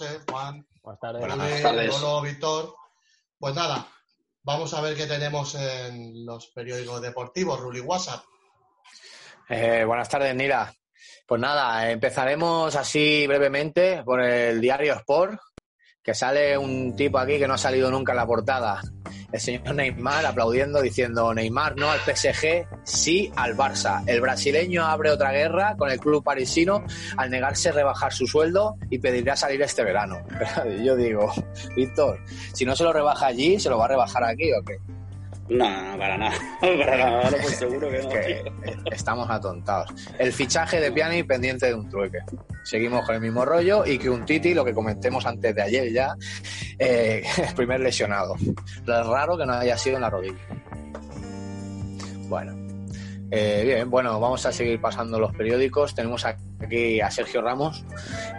José, Juan, Buenas tardes. Lolo, Víctor. Pues nada, vamos a ver qué tenemos en los periódicos deportivos, Ruli WhatsApp. Eh, buenas tardes, Nira. Pues nada, empezaremos así brevemente por el diario Sport, que sale un tipo aquí que no ha salido nunca en la portada. El señor Neymar aplaudiendo, diciendo Neymar no al PSG, sí al Barça. El brasileño abre otra guerra con el club parisino al negarse rebajar su sueldo y pedirá salir este verano. Yo digo, Víctor, si no se lo rebaja allí, ¿se lo va a rebajar aquí o qué? No, para nada. Para nada, lo pues seguro que no. que tío. estamos atontados. El fichaje de Piani pendiente de un trueque. Seguimos con el mismo rollo y que un Titi, lo que comentemos antes de ayer ya, eh, el primer lesionado. Lo raro que no haya sido en la rodilla. Bueno. Eh, bien, bueno, vamos a seguir pasando los periódicos. Tenemos aquí a Sergio Ramos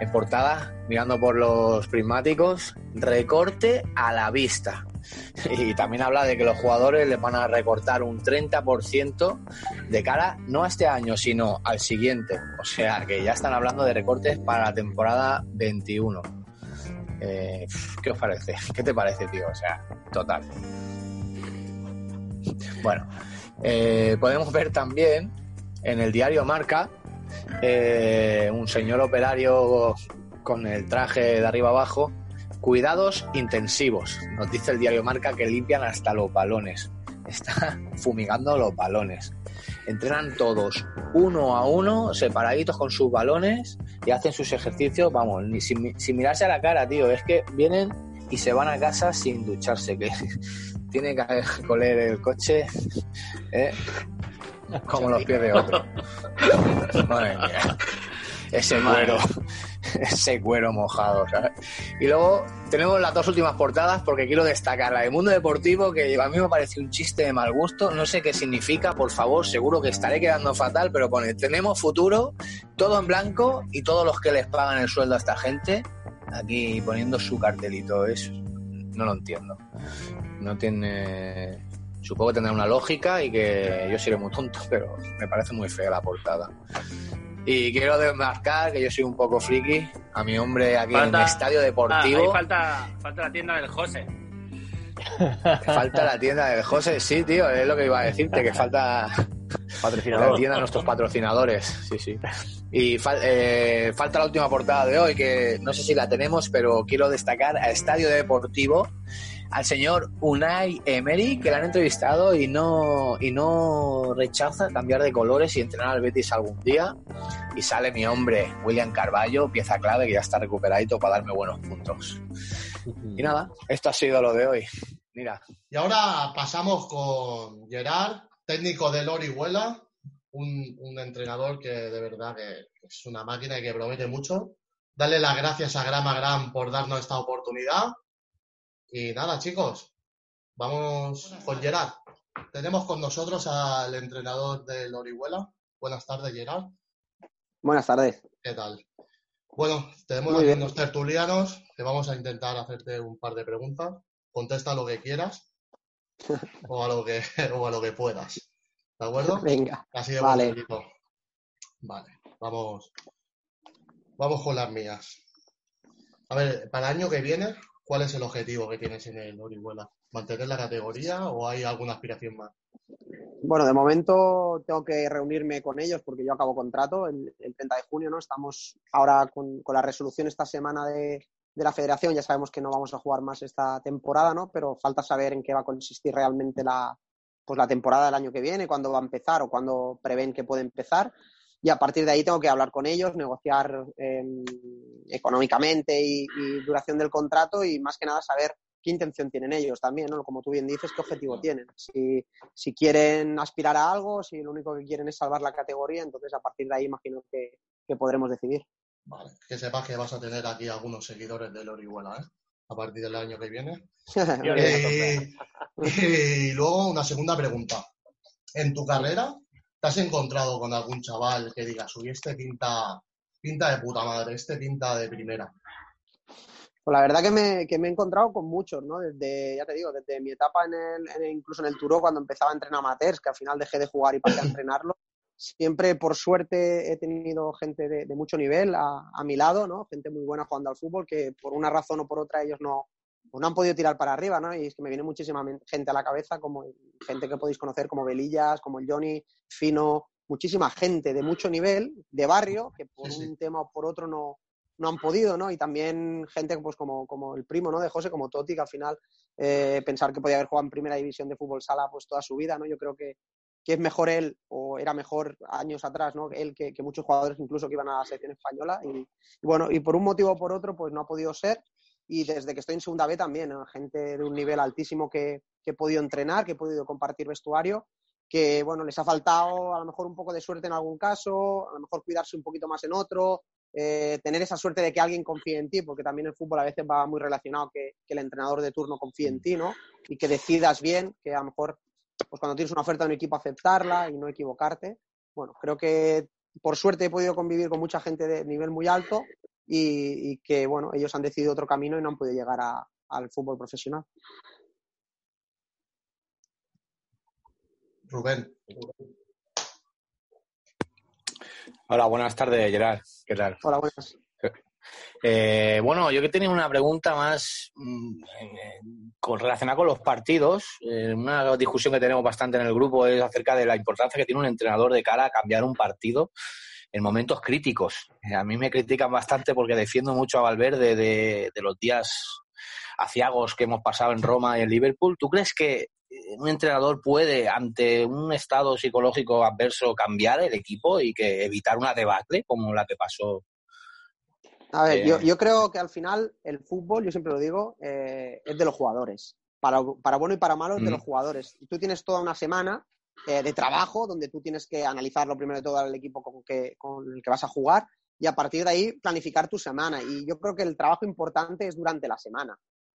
en portada, mirando por los prismáticos. Recorte a la vista. Y también habla de que los jugadores les van a recortar un 30% de cara no a este año, sino al siguiente. O sea, que ya están hablando de recortes para la temporada 21. Eh, ¿Qué os parece? ¿Qué te parece, tío? O sea, total. Bueno, eh, podemos ver también en el diario Marca eh, un señor operario con el traje de arriba abajo Cuidados intensivos. Nos dice el diario Marca que limpian hasta los balones. Está fumigando los balones. Entrenan todos uno a uno, separaditos con sus balones y hacen sus ejercicios, vamos, ni sin, sin mirarse a la cara, tío. Es que vienen y se van a casa sin ducharse, que tiene que coler el coche ¿eh? como los pies de otro. Madre mía. Ese cuero, ese cuero mojado, ¿sabes? Y luego tenemos las dos últimas portadas porque quiero destacar la de Mundo Deportivo, que a mí me parece un chiste de mal gusto, no sé qué significa, por favor, seguro que estaré quedando fatal, pero pone, tenemos futuro, todo en blanco y todos los que les pagan el sueldo a esta gente, aquí poniendo su cartelito, es, no lo entiendo. No tiene, supongo que tendrá una lógica y que yo seré muy tonto, pero me parece muy fea la portada. Y quiero desmarcar que yo soy un poco friki a mi hombre aquí en el estadio Ah, deportivo. falta, falta la tienda del José. falta la tienda del José, sí, tío, es lo que iba a decirte, que falta la tienda de nuestros patrocinadores, sí, sí. Y fal- eh, falta la última portada de hoy, que no sé si la tenemos, pero quiero destacar a Estadio Deportivo al señor Unai Emery, que le han entrevistado y no, y no rechaza cambiar de colores y entrenar al Betis algún día. Y sale mi hombre, William Carballo, pieza clave que ya está recuperadito para darme buenos puntos. Y nada, esto ha sido lo de hoy. Mira, Y ahora pasamos con Gerard, técnico del Orihuela, un, un entrenador que de verdad que es una máquina y que promete mucho. Darle las gracias a Grama Gram por darnos esta oportunidad. Y nada, chicos, vamos con Gerard. Tenemos con nosotros al entrenador del Orihuela. Buenas tardes, Gerard. Buenas tardes. ¿Qué tal? Bueno, tenemos Muy aquí bien. unos tertulianos que vamos a intentar hacerte un par de preguntas. Contesta lo que quieras o a lo que, o a lo que puedas. ¿De acuerdo? Venga. Así de Vale. Vale, vamos, vamos con las mías. A ver, para el año que viene, ¿cuál es el objetivo que tienes en el Orihuela? ¿Mantener la categoría o hay alguna aspiración más? Bueno, de momento tengo que reunirme con ellos porque yo acabo contrato el, el 30 de junio, ¿no? Estamos ahora con, la resolución esta semana de, de la federación, ya sabemos que no vamos a jugar más esta temporada, ¿no? Pero falta saber en qué va a consistir realmente la, pues la temporada del año que viene, cuándo va a empezar o cuándo prevén que puede empezar. Y a partir de ahí tengo que hablar con ellos, negociar eh, económicamente y, y duración del contrato y más que nada saber qué intención tienen ellos también, ¿no? Como tú bien dices, qué objetivo tienen. Si, si quieren aspirar a algo, si lo único que quieren es salvar la categoría, entonces a partir de ahí imagino que, que podremos decidir. Vale, que sepas que vas a tener aquí algunos seguidores del Orihuela, ¿eh? A partir del año que viene. Eh, y luego una segunda pregunta. En tu carrera, ¿te has encontrado con algún chaval que digas, uy, este pinta, pinta de puta madre, este pinta de primera? Pues la verdad que me, que me he encontrado con muchos, ¿no? Desde, ya te digo, desde mi etapa en el, incluso en el Turó, cuando empezaba a entrenar amateurs, que al final dejé de jugar y pasé a entrenarlo. Siempre, por suerte, he tenido gente de, mucho nivel a mi lado, ¿no? Gente muy buena jugando al fútbol, que por una razón o por otra ellos no, pues no han podido tirar para arriba, ¿no? Y es que me viene muchísima gente a la cabeza, como gente que podéis conocer, como Belillas, como el Johnny, Fino, muchísima gente de mucho nivel, de barrio, que por Sí, sí. un tema o por otro no, no han podido, ¿no? Y también gente pues como, como el primo, ¿no? De José, como Toti, que al final eh, pensar que podía haber jugado en primera división de fútbol sala pues toda su vida, ¿no? Yo creo que, que es mejor él, o era mejor años atrás, ¿no? Él que, que muchos jugadores incluso que iban a la selección española. Y, y bueno, y por un motivo o por otro, pues no ha podido ser. Y desde que estoy en segunda B también, ¿no? gente de un nivel altísimo que, que he podido entrenar, que he podido compartir vestuario, que bueno, les ha faltado a lo mejor un poco de suerte en algún caso, a lo mejor cuidarse un poquito más en otro, eh, tener esa suerte de que alguien confíe en ti, porque también el fútbol a veces va muy relacionado que, que el entrenador de turno confíe en ti, ¿no? Y que decidas bien, que a lo mejor, pues cuando tienes una oferta de un equipo, aceptarla y no equivocarte. Bueno, creo que por suerte he podido convivir con mucha gente de nivel muy alto y, y que, bueno, ellos han decidido otro camino y no han podido llegar a- al fútbol profesional. Rubén, Hola, buenas tardes, Gerard. ¿Qué tal? Hola, buenas. Eh, bueno, yo que tenía una pregunta más mm, eh, con, relacionada con los partidos. Eh, una discusión que tenemos bastante en el grupo es acerca de la importancia que tiene un entrenador de cara a cambiar un partido en momentos críticos. Eh, a mí me critican bastante porque defiendo mucho a Valverde de, de los días aciagos que hemos pasado en Roma y en Liverpool. ¿Tú crees que eh, un entrenador puede, ante un estado psicológico adverso, cambiar el equipo y que evitar una debacle como la que pasó A ver, Eh, yo, yo creo que al final el fútbol, yo siempre lo digo, eh, es de los jugadores. Para, para bueno y para malo es de Mm. los jugadores. Tú tienes toda una semana eh, de trabajo donde tú tienes que analizar lo primero de todo al equipo con, que, con el que vas a jugar y a partir de ahí planificar tu semana. Y yo creo que el trabajo importante es durante la semana.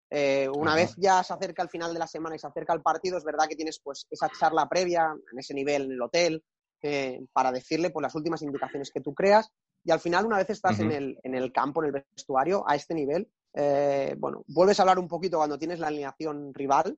Eh, una Ajá. vez ya se acerca el final de la semana y se acerca el partido, es verdad que tienes pues esa charla previa en ese nivel en el hotel eh, para decirle pues, las últimas indicaciones que tú creas y al final una vez estás en, el, en el campo, en el vestuario, a este nivel, eh, bueno, vuelves a hablar un poquito cuando tienes la alineación rival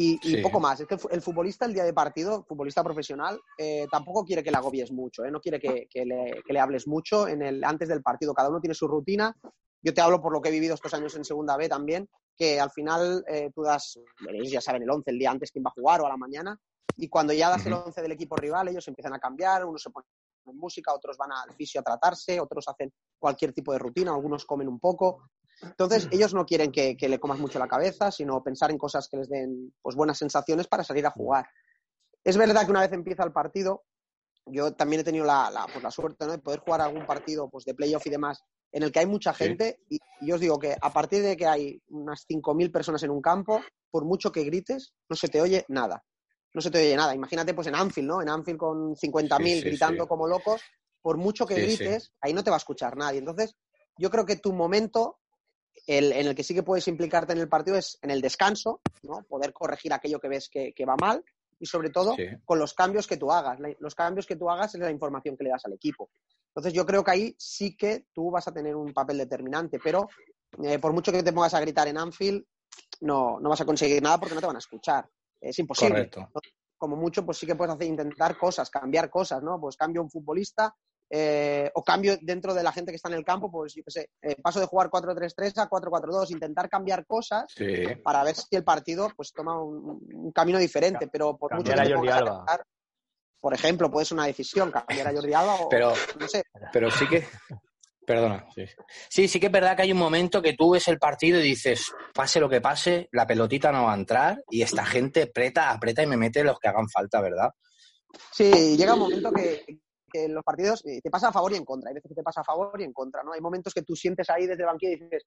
y, poco más. Es que el fu- el futbolista el día de partido, futbolista profesional, eh, tampoco quiere que le agobies mucho, ¿eh? no quiere que, que le, que le hables mucho en el, antes del partido. Cada uno tiene su rutina. Yo te hablo por lo que he vivido estos años en segunda B también, que al final eh, tú das, ellos ya saben el 11 el día antes quién va a jugar o a la mañana, y cuando ya das el Ujú. 11 del equipo rival, ellos empiezan a cambiar, unos se ponen música, otros van al fisio a tratarse, otros hacen cualquier tipo de rutina, algunos comen un poco. Entonces, ellos no quieren que, que le comas mucho la cabeza, sino pensar en cosas que les den pues, buenas sensaciones para salir a jugar. Es verdad que una vez empieza el partido, yo también he tenido la, la, pues, la suerte ¿no? de poder jugar algún partido pues, de playoff y demás en el que hay mucha Sí. gente y, y yo os digo que a partir de que hay unas 5.000 personas en un campo, por mucho que grites, no se te oye nada. No se te oye nada. Imagínate pues en Anfield, ¿no? En Anfield con 50.000 Sí, sí, gritando como locos, por mucho que grites, ahí no te va a escuchar nadie. Entonces, yo creo que tu momento el, en el que sí que puedes implicarte en el partido es en el descanso, ¿no? Poder corregir aquello que ves que, que va mal y sobre todo Sí. con los cambios que tú hagas. Los cambios que tú hagas es la información que le das al equipo. Entonces yo creo que ahí sí que tú vas a tener un papel determinante, pero eh, por mucho que te pongas a gritar en Anfield, no, no vas a conseguir nada porque no te van a escuchar. Es imposible. Correcto. Como mucho, pues sí que puedes hacer, intentar cosas, cambiar cosas, ¿no? Pues cambio un futbolista eh, o cambio dentro de la gente que está en el campo, pues yo qué sé, eh, paso de jugar 4-3-3 a 4-4-2, intentar cambiar cosas Sí. para ver si el partido pues toma un, un camino diferente, pero por mucho cambiar que te pongas por ejemplo, puede ser una decisión cambiar a Jordi Alba o Pero- no sé, Pero sí que. Perdona. Sí. sí, sí que es verdad que hay un momento que tú ves el partido y dices, pase lo que pase, la pelotita no va a entrar y esta gente aprieta, aprieta y me mete los que hagan falta, ¿verdad? Sí, llega un momento que, que en los partidos eh, te pasa a favor y en contra. Hay veces que te pasa a favor y en contra, ¿no? Hay momentos que tú sientes ahí desde el banquillo y dices,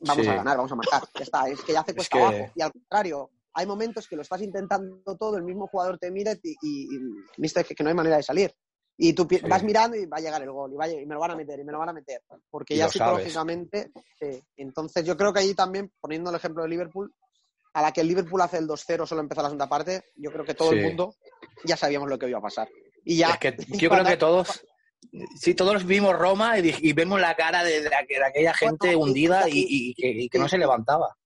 vamos Sí. a ganar, vamos a marcar. Ya está, es que ya hace Es cuesta que- abajo. Y al contrario, hay momentos que lo estás intentando todo, el mismo jugador te mira y, y, y viste que, que no hay manera de salir. Y tú Sí. vas mirando y va a llegar el gol, y, va y me lo van a meter, y me lo van a meter. Porque ya psicológicamente. Entonces, yo creo que ahí también, poniendo el ejemplo de Liverpool, a la que el Liverpool hace el 2-0 solo empezó la segunda parte, yo creo que todo Sí. el mundo ya sabíamos lo que iba a pasar. Y ya. Es que y yo creo que todos, sí, todos vimos Roma y, y vemos la cara de, de aqu- de aquella gente Bueno, hundida y- y, y que, y no se levantaba.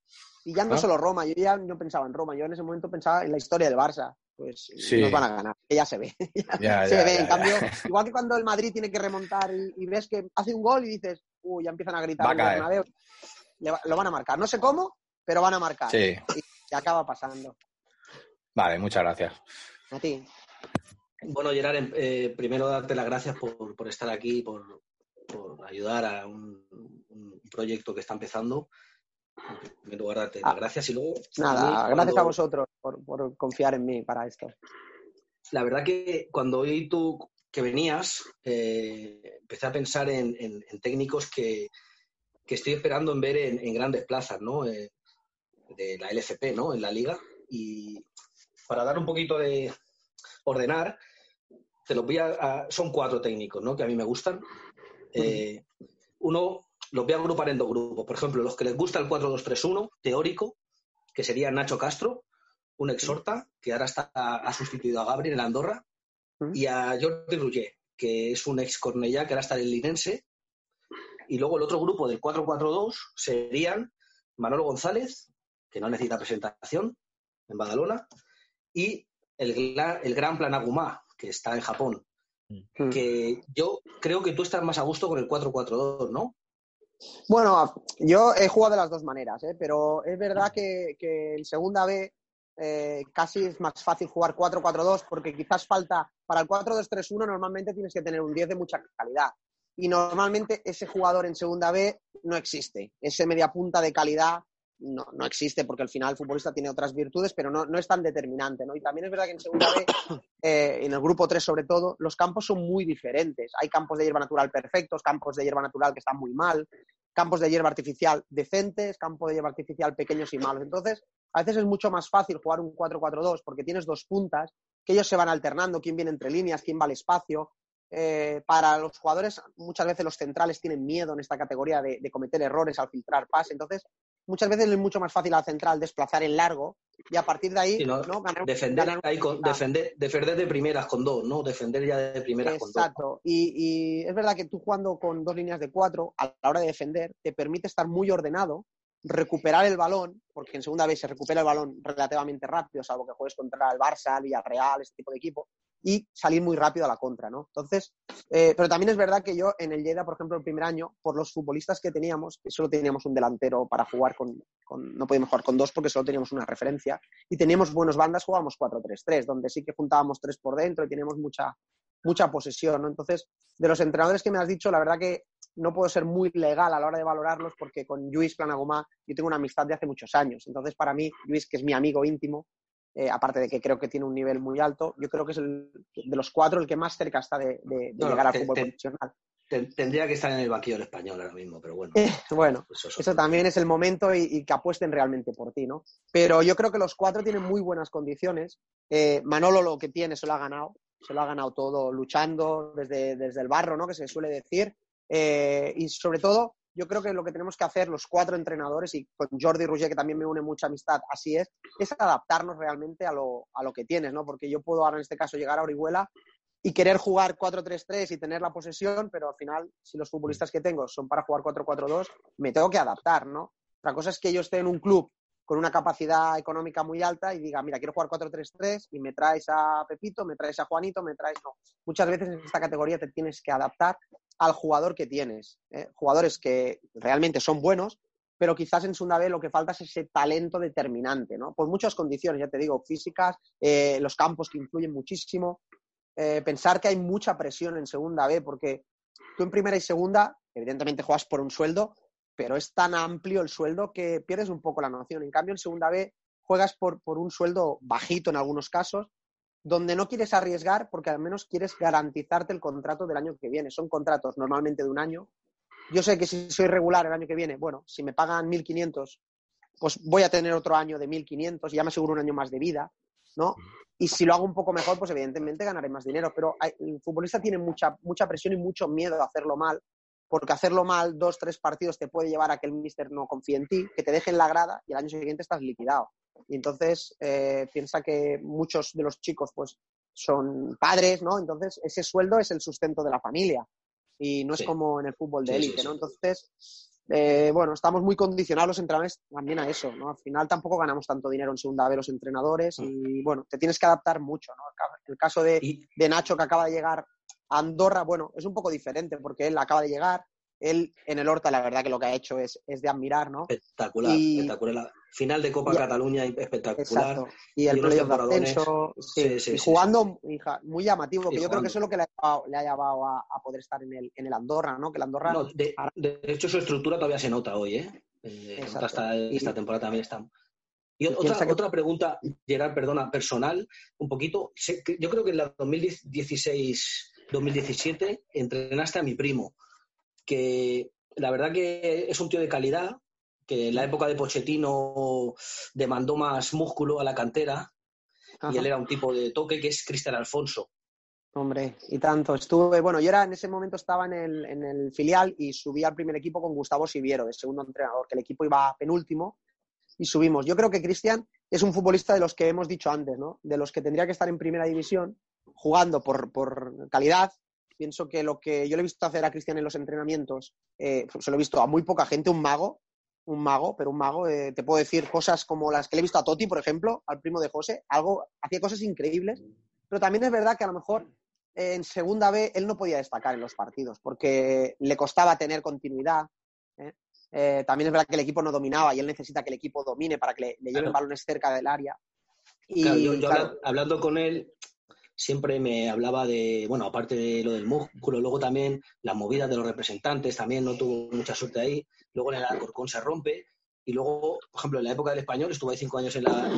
Y ya no ¿no? solo Roma, yo ya no pensaba en Roma, yo en ese momento pensaba en la historia del Barça. Pues Sí. nos van a ganar, que ya se ve. Ya, se ya, ve, en cambio, igual que cuando el Madrid tiene que remontar y, y ves que hace un gol y dices, uy, ya empiezan a gritar Va a en caer. Bernabéu", le lo van a marcar. No sé cómo, pero van a marcar. Sí, Y acaba pasando. vale, muchas gracias. A ti. Bueno, Gerard, em- eh, primero darte las gracias por, por estar aquí, por, por ayudar a un, un proyecto que está empezando. En primer lugar, darte las Ah, gracias y luego... Nada, a mí, gracias a cuando- vosotros por, por confiar en mí para esto. La verdad que cuando oí tú que venías, eh, empecé a pensar en, en- en técnicos que, que estoy esperando en ver en, en grandes plazas, ¿no? Eh, de la LFP, ¿no? En la liga. Y para dar un poquito de ordenar, te los voy a, a- son cuatro técnicos, ¿no? Que a mí me gustan. Eh, uno los voy a agrupar en dos grupos. Por ejemplo, los que les gusta el 4-2-3-1 teórico, que sería Nacho Castro, un exhorta, que ahora está, ha sustituido a Gabriel en Andorra, y a Jordi Rouget, que es un ex Cornellá, que ahora está en el Linense. Y luego el otro grupo del 4-4-2 serían Manolo González, que no necesita presentación, en Badalona, y el, el gran Planagumá, que está en Japón. Mm. Que yo creo que tú estás más a gusto con el 4-4-2, ¿no? Bueno, yo he jugado de las dos maneras, ¿eh? pero es verdad que, que en segunda B eh, casi es más fácil jugar 4-4-2 porque quizás falta, para el 4-2-3-1 normalmente tienes que tener un 10 de mucha calidad. Y normalmente ese jugador en segunda B no existe. Ese media punta de calidad no, no existe porque al final el futbolista tiene otras virtudes, pero no, no es tan determinante. ¿no? Y también es verdad que en segunda B, eh, en el grupo 3 sobre todo, los campos son muy diferentes. Hay campos de hierba natural perfectos, campos de hierba natural que están muy mal, campos de hierba artificial decentes, campos de hierba artificial pequeños y malos. Entonces, a veces es mucho más fácil jugar un 4-4-2 porque tienes dos puntas, que ellos se van alternando, quién viene entre líneas, quién va al espacio. Eh, para los jugadores, muchas veces los centrales tienen miedo en esta categoría de, de cometer errores al filtrar pase. Entonces, muchas veces es mucho más fácil al central desplazar en largo y a partir de ahí Sí, ¿no? ¿no? ganar, Defender, ganar- ahí con- defender, defender de primeras con dos, ¿no? Defender ya de primeras con dos. Exacto. Y, y es verdad que tú jugando con dos líneas de cuatro, a la hora de defender, te permite estar muy ordenado, recuperar el balón, porque en segunda vez se recupera el balón relativamente rápido, salvo que juegues contra el Barça, el Villarreal, este tipo de equipo, y salir muy rápido a la contra, ¿no? Entonces, eh, pero también es verdad que yo en el Lleida, por ejemplo, el primer año, por los futbolistas que teníamos, solo teníamos un delantero para jugar con, no podíamos jugar con dos porque solo teníamos una referencia, y teníamos buenos bandas, jugábamos 4-3-3, donde sí que juntábamos tres por dentro y teníamos mucha, mucha posesión, ¿no? Entonces, de los entrenadores que me has dicho, la verdad que no puedo ser muy legal a la hora de valorarlos porque con Luis Planagumá yo tengo una amistad de hace muchos años. Entonces, para mí, Luis, que es mi amigo íntimo, eh, aparte de que creo que tiene un nivel muy alto, yo creo que es el, de los cuatro el que más cerca está de, de- de No, llegar al fútbol te- profesional. Ten- Tendría que estar en el banquillo del español ahora mismo, pero bueno. Eh, bueno, eso es eso otro también es el momento y, y que apuesten realmente por ti, ¿no? Pero yo creo que los cuatro tienen muy buenas condiciones. Eh, Manolo lo que tiene se lo ha ganado, se lo ha ganado todo luchando desde, desde el barro, ¿no? Que se suele decir. Y sobre todo, yo creo que lo que tenemos que hacer los cuatro entrenadores, y con Jordi Rouget, que también me une mucha amistad, así es, es adaptarnos realmente a lo, a lo que tienes, ¿no? Porque yo puedo ahora en este caso llegar a Orihuela y querer jugar 4-3-3 y tener la posesión, pero al final, si los futbolistas que tengo son para jugar 4-4-2, me tengo que adaptar, ¿no? Otra cosa es que yo esté en un club con una capacidad económica muy alta y diga, mira, quiero jugar 4-3-3 y me traes a Pepito, me traes a Juanito, me traes... No. Muchas veces en esta categoría te tienes que adaptar al jugador que tienes. ¿eh? Jugadores que realmente son buenos, pero quizás en segunda B lo que falta es ese talento determinante, ¿no? Por muchas condiciones, ya te digo, físicas, eh, los campos que influyen muchísimo. Eh, pensar que hay mucha presión en segunda B, porque tú en primera y segunda, evidentemente juegas por un sueldo, pero es tan amplio el sueldo que pierdes un poco la noción. En cambio, en segunda B juegas por, por un sueldo bajito en algunos casos, donde no quieres arriesgar porque al menos quieres garantizarte el contrato del año que viene. Son contratos normalmente de un año yo sé que si soy regular el año que viene, bueno, si me pagan 1.500, pues voy a tener otro año de 1.500 y ya me aseguro un año más de vida, ¿no? Y si lo hago un poco mejor, pues evidentemente ganaré más dinero. Pero el futbolista tiene mucha, mucha presión y mucho miedo a hacerlo mal, porque hacerlo mal dos, tres partidos te puede llevar a que el míster no confíe en ti, que te deje en la grada y el año siguiente estás liquidado. Y entonces eh, piensa que muchos de los chicos pues son padres, ¿no? Entonces ese sueldo es el sustento de la familia y no es como en el fútbol de sí, élite, sí. ¿no? Entonces, eh, bueno, estamos muy condicionados los entrenadores también a eso, ¿no? Al final tampoco ganamos tanto dinero en segunda B los entrenadores y, bueno, te tienes que adaptar mucho, ¿no? El ca- El caso de, de Nacho que acaba de llegar a Andorra, bueno, es un poco diferente porque él acaba de llegar, él en el Horta la verdad que lo que ha hecho es, es de admirar, ¿no? espectacular, Y- espectacular. Final de Copa Y- Cataluña espectacular. Exacto. Y el playoff de ascenso, sí, Sí, sí, y sí, jugando muy llamativo, que yo creo que eso es lo que le ha llevado, le ha llevado a, a poder estar en el, en el Andorra, ¿no? Que el Andorra No, de, de hecho, su estructura todavía se nota hoy, ¿eh? Eh, Exacto. esta, esta temporada también está. Y otra, que- otra pregunta, Gerard, perdona, personal, un poquito. Yo creo que en la 2016-2017 entrenaste a mi primo, que la verdad que es un tío de calidad, que en la época de Pochettino demandó más músculo a la cantera Ajá. y él era un tipo de toque que es Cristian Alfonso. Hombre, y tanto. Estuve, bueno, yo era en ese momento estaba en el, en el filial y subí al primer equipo con Gustavo Siviero, de segundo entrenador, que el equipo iba penúltimo y subimos. Yo creo que Cristian es un futbolista de los que hemos dicho antes, ¿no? De los que tendría que estar en primera división jugando por, por calidad. Pienso que lo que yo le he visto hacer a Cristian en los entrenamientos, eh, se lo he visto a muy poca gente, un mago, un mago, pero un mago, eh, te puedo decir cosas como las que le he visto a Totti, por ejemplo, al primo de José, algo, hacía cosas increíbles, pero también es verdad que a lo mejor eh, en segunda B él no podía destacar en los partidos porque le costaba tener continuidad. ¿eh? Eh, también es verdad que el equipo no dominaba y él necesita que el equipo domine para que le, le lleven Claro. balones cerca del área. Y, Claro, yo, yo claro, habla- hablando con él, siempre me hablaba de, bueno, aparte de lo del músculo, luego también las movidas de los representantes, también no tuvo mucha suerte ahí. Luego en el Alcorcón se rompe. Y luego, por ejemplo, en la época del español, estuvo ahí cinco años en la.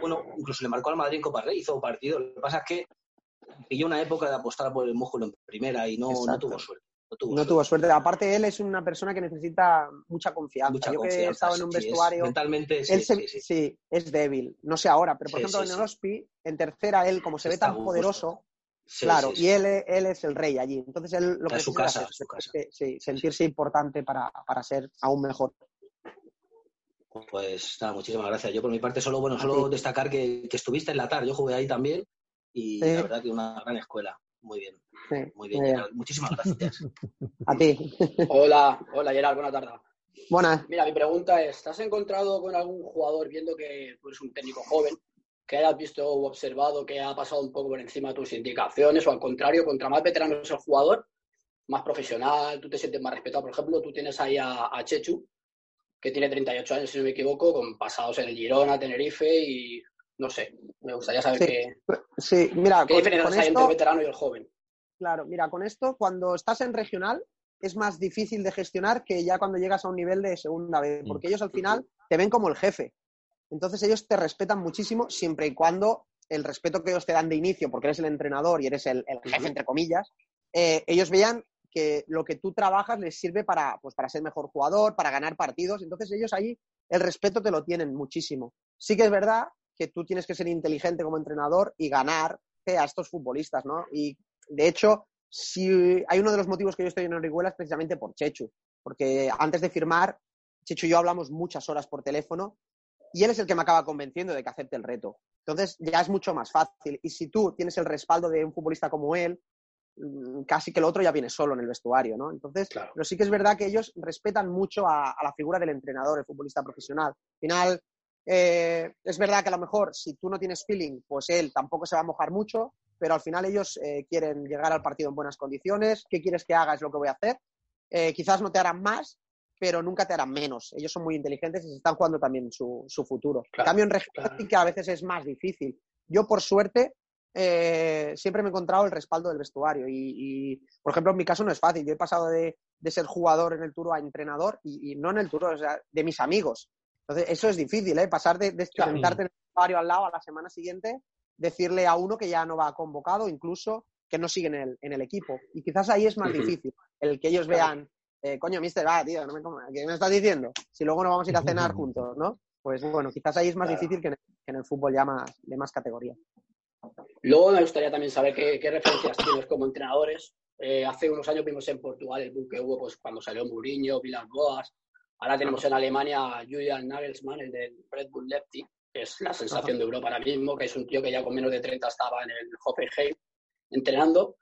Bueno, incluso le marcó al Madrid en Copa Rey, hizo partido. Lo que pasa es que pilló una época de apostar por el músculo en primera y no, no tuvo suerte. No tuvo no suerte. tuvo suerte. Aparte, él es una persona que necesita mucha confianza. Mucha Yo que he confianza, estado en un sí, es- vestuario, mentalmente, sí, él se- sí, sí. sí, es débil. No sé ahora, pero por ejemplo en el Hospi, en tercera, él, como se ve tan poderoso, claro, y él, él es el rey allí. Entonces él lo que su casa, es- su casa. es que- sí, sentirse importante para, para ser aún mejor. Pues nada, muchísimas gracias. Yo por mi parte solo, bueno, solo destacar que, que estuviste en la TAR, yo jugué ahí también y Sí. la verdad que una gran escuela. Muy bien, Sí, muy bien. muy bien. Gerard. Muchísimas gracias. A ti. Hola, hola Gerard, buena tarde. Buenas. Mira, mi pregunta es, ¿te has encontrado con algún jugador viendo que tú eres un técnico joven, que hayas visto o observado que ha pasado un poco por encima de tus indicaciones o al contrario, contra más veterano es el jugador, más profesional, tú te sientes más respetado? Por ejemplo, tú tienes ahí a, a Chechu, que tiene 38 años, si no me equivoco, con pasados en el Girona, Tenerife y no sé, me gustaría saber Sí. qué, Sí, mira, qué con, diferencias con hay entre el veterano y el joven. claro, mira, con esto, cuando estás en regional, es más difícil de gestionar que ya cuando llegas a un nivel de segunda vez, porque ellos al final te ven como el jefe. Entonces ellos te respetan muchísimo siempre y cuando el respeto que ellos te dan de inicio, porque eres el entrenador y eres el, el jefe, entre comillas, eh, ellos vean que lo que tú trabajas les sirve para, pues, para ser mejor jugador, para ganar partidos. Entonces ellos ahí el respeto te lo tienen muchísimo. Sí que es verdad que tú tienes que ser inteligente como entrenador y ganarte a estos futbolistas, ¿no? Y de hecho, si hay uno de los motivos que yo estoy en Orihuela es precisamente por Chechu, porque antes de firmar, Chechu y yo hablamos muchas horas por teléfono y él es el que me acaba convenciendo de que acepte el reto. Entonces ya es mucho más fácil. Y si tú tienes el respaldo de un futbolista como él, mm, casi que el otro ya viene solo en el vestuario, ¿no? Entonces, Claro. pero sí que es verdad que ellos respetan mucho a, a la figura del entrenador, el futbolista profesional. Al final, eh, es verdad que a lo mejor si tú no tienes feeling, pues él tampoco se va a mojar mucho, pero al final ellos eh, quieren llegar al partido en buenas condiciones. ¿Qué quieres que haga? Es lo que voy a hacer. Eh, quizás no te harán más, pero nunca te harán menos. Ellos son muy inteligentes y se están jugando también su, su futuro. Claro, cambio, en claro. que a veces es más difícil. Yo, por suerte, eh, siempre me he encontrado el respaldo del vestuario. Y, y, por ejemplo, en mi caso no es fácil. Yo he pasado de, de ser jugador en el Turo a entrenador y, y no en el Turo, o sea, de mis amigos. Entonces, eso es difícil, ¿eh? Pasar de, de Claro. sentarte en el vestuario al lado a la semana siguiente, decirle a uno que ya no va convocado, incluso que no siguen en el, en el equipo. Y quizás ahí es más difícil, el que ellos vean, eh, coño, mister, va, tío, no me ¿qué me estás diciendo? Si luego no vamos a ir a cenar juntos, ¿no? Pues bueno, quizás ahí es más Claro. difícil que en, el, que en el fútbol ya más, de más categoría. Luego me gustaría también saber qué, qué referencias tienes como entrenadores. Eh, hace unos años vimos en Portugal el boom que hubo pues, cuando salió Mourinho, Vilas Boas. Ahora tenemos en Alemania a Julian Nagelsmann, el del Red Bull Leipzig, que es la sensación de Europa ahora mismo, que es un tío que ya con menos de 30 estaba en el Hoffenheim entrenando.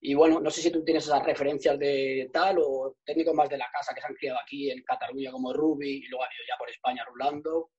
Y bueno, no sé si tú tienes esas referencias de tal o técnicos más de la casa que se han criado aquí en Cataluña como Rubi y luego ha ido ya por España rulando.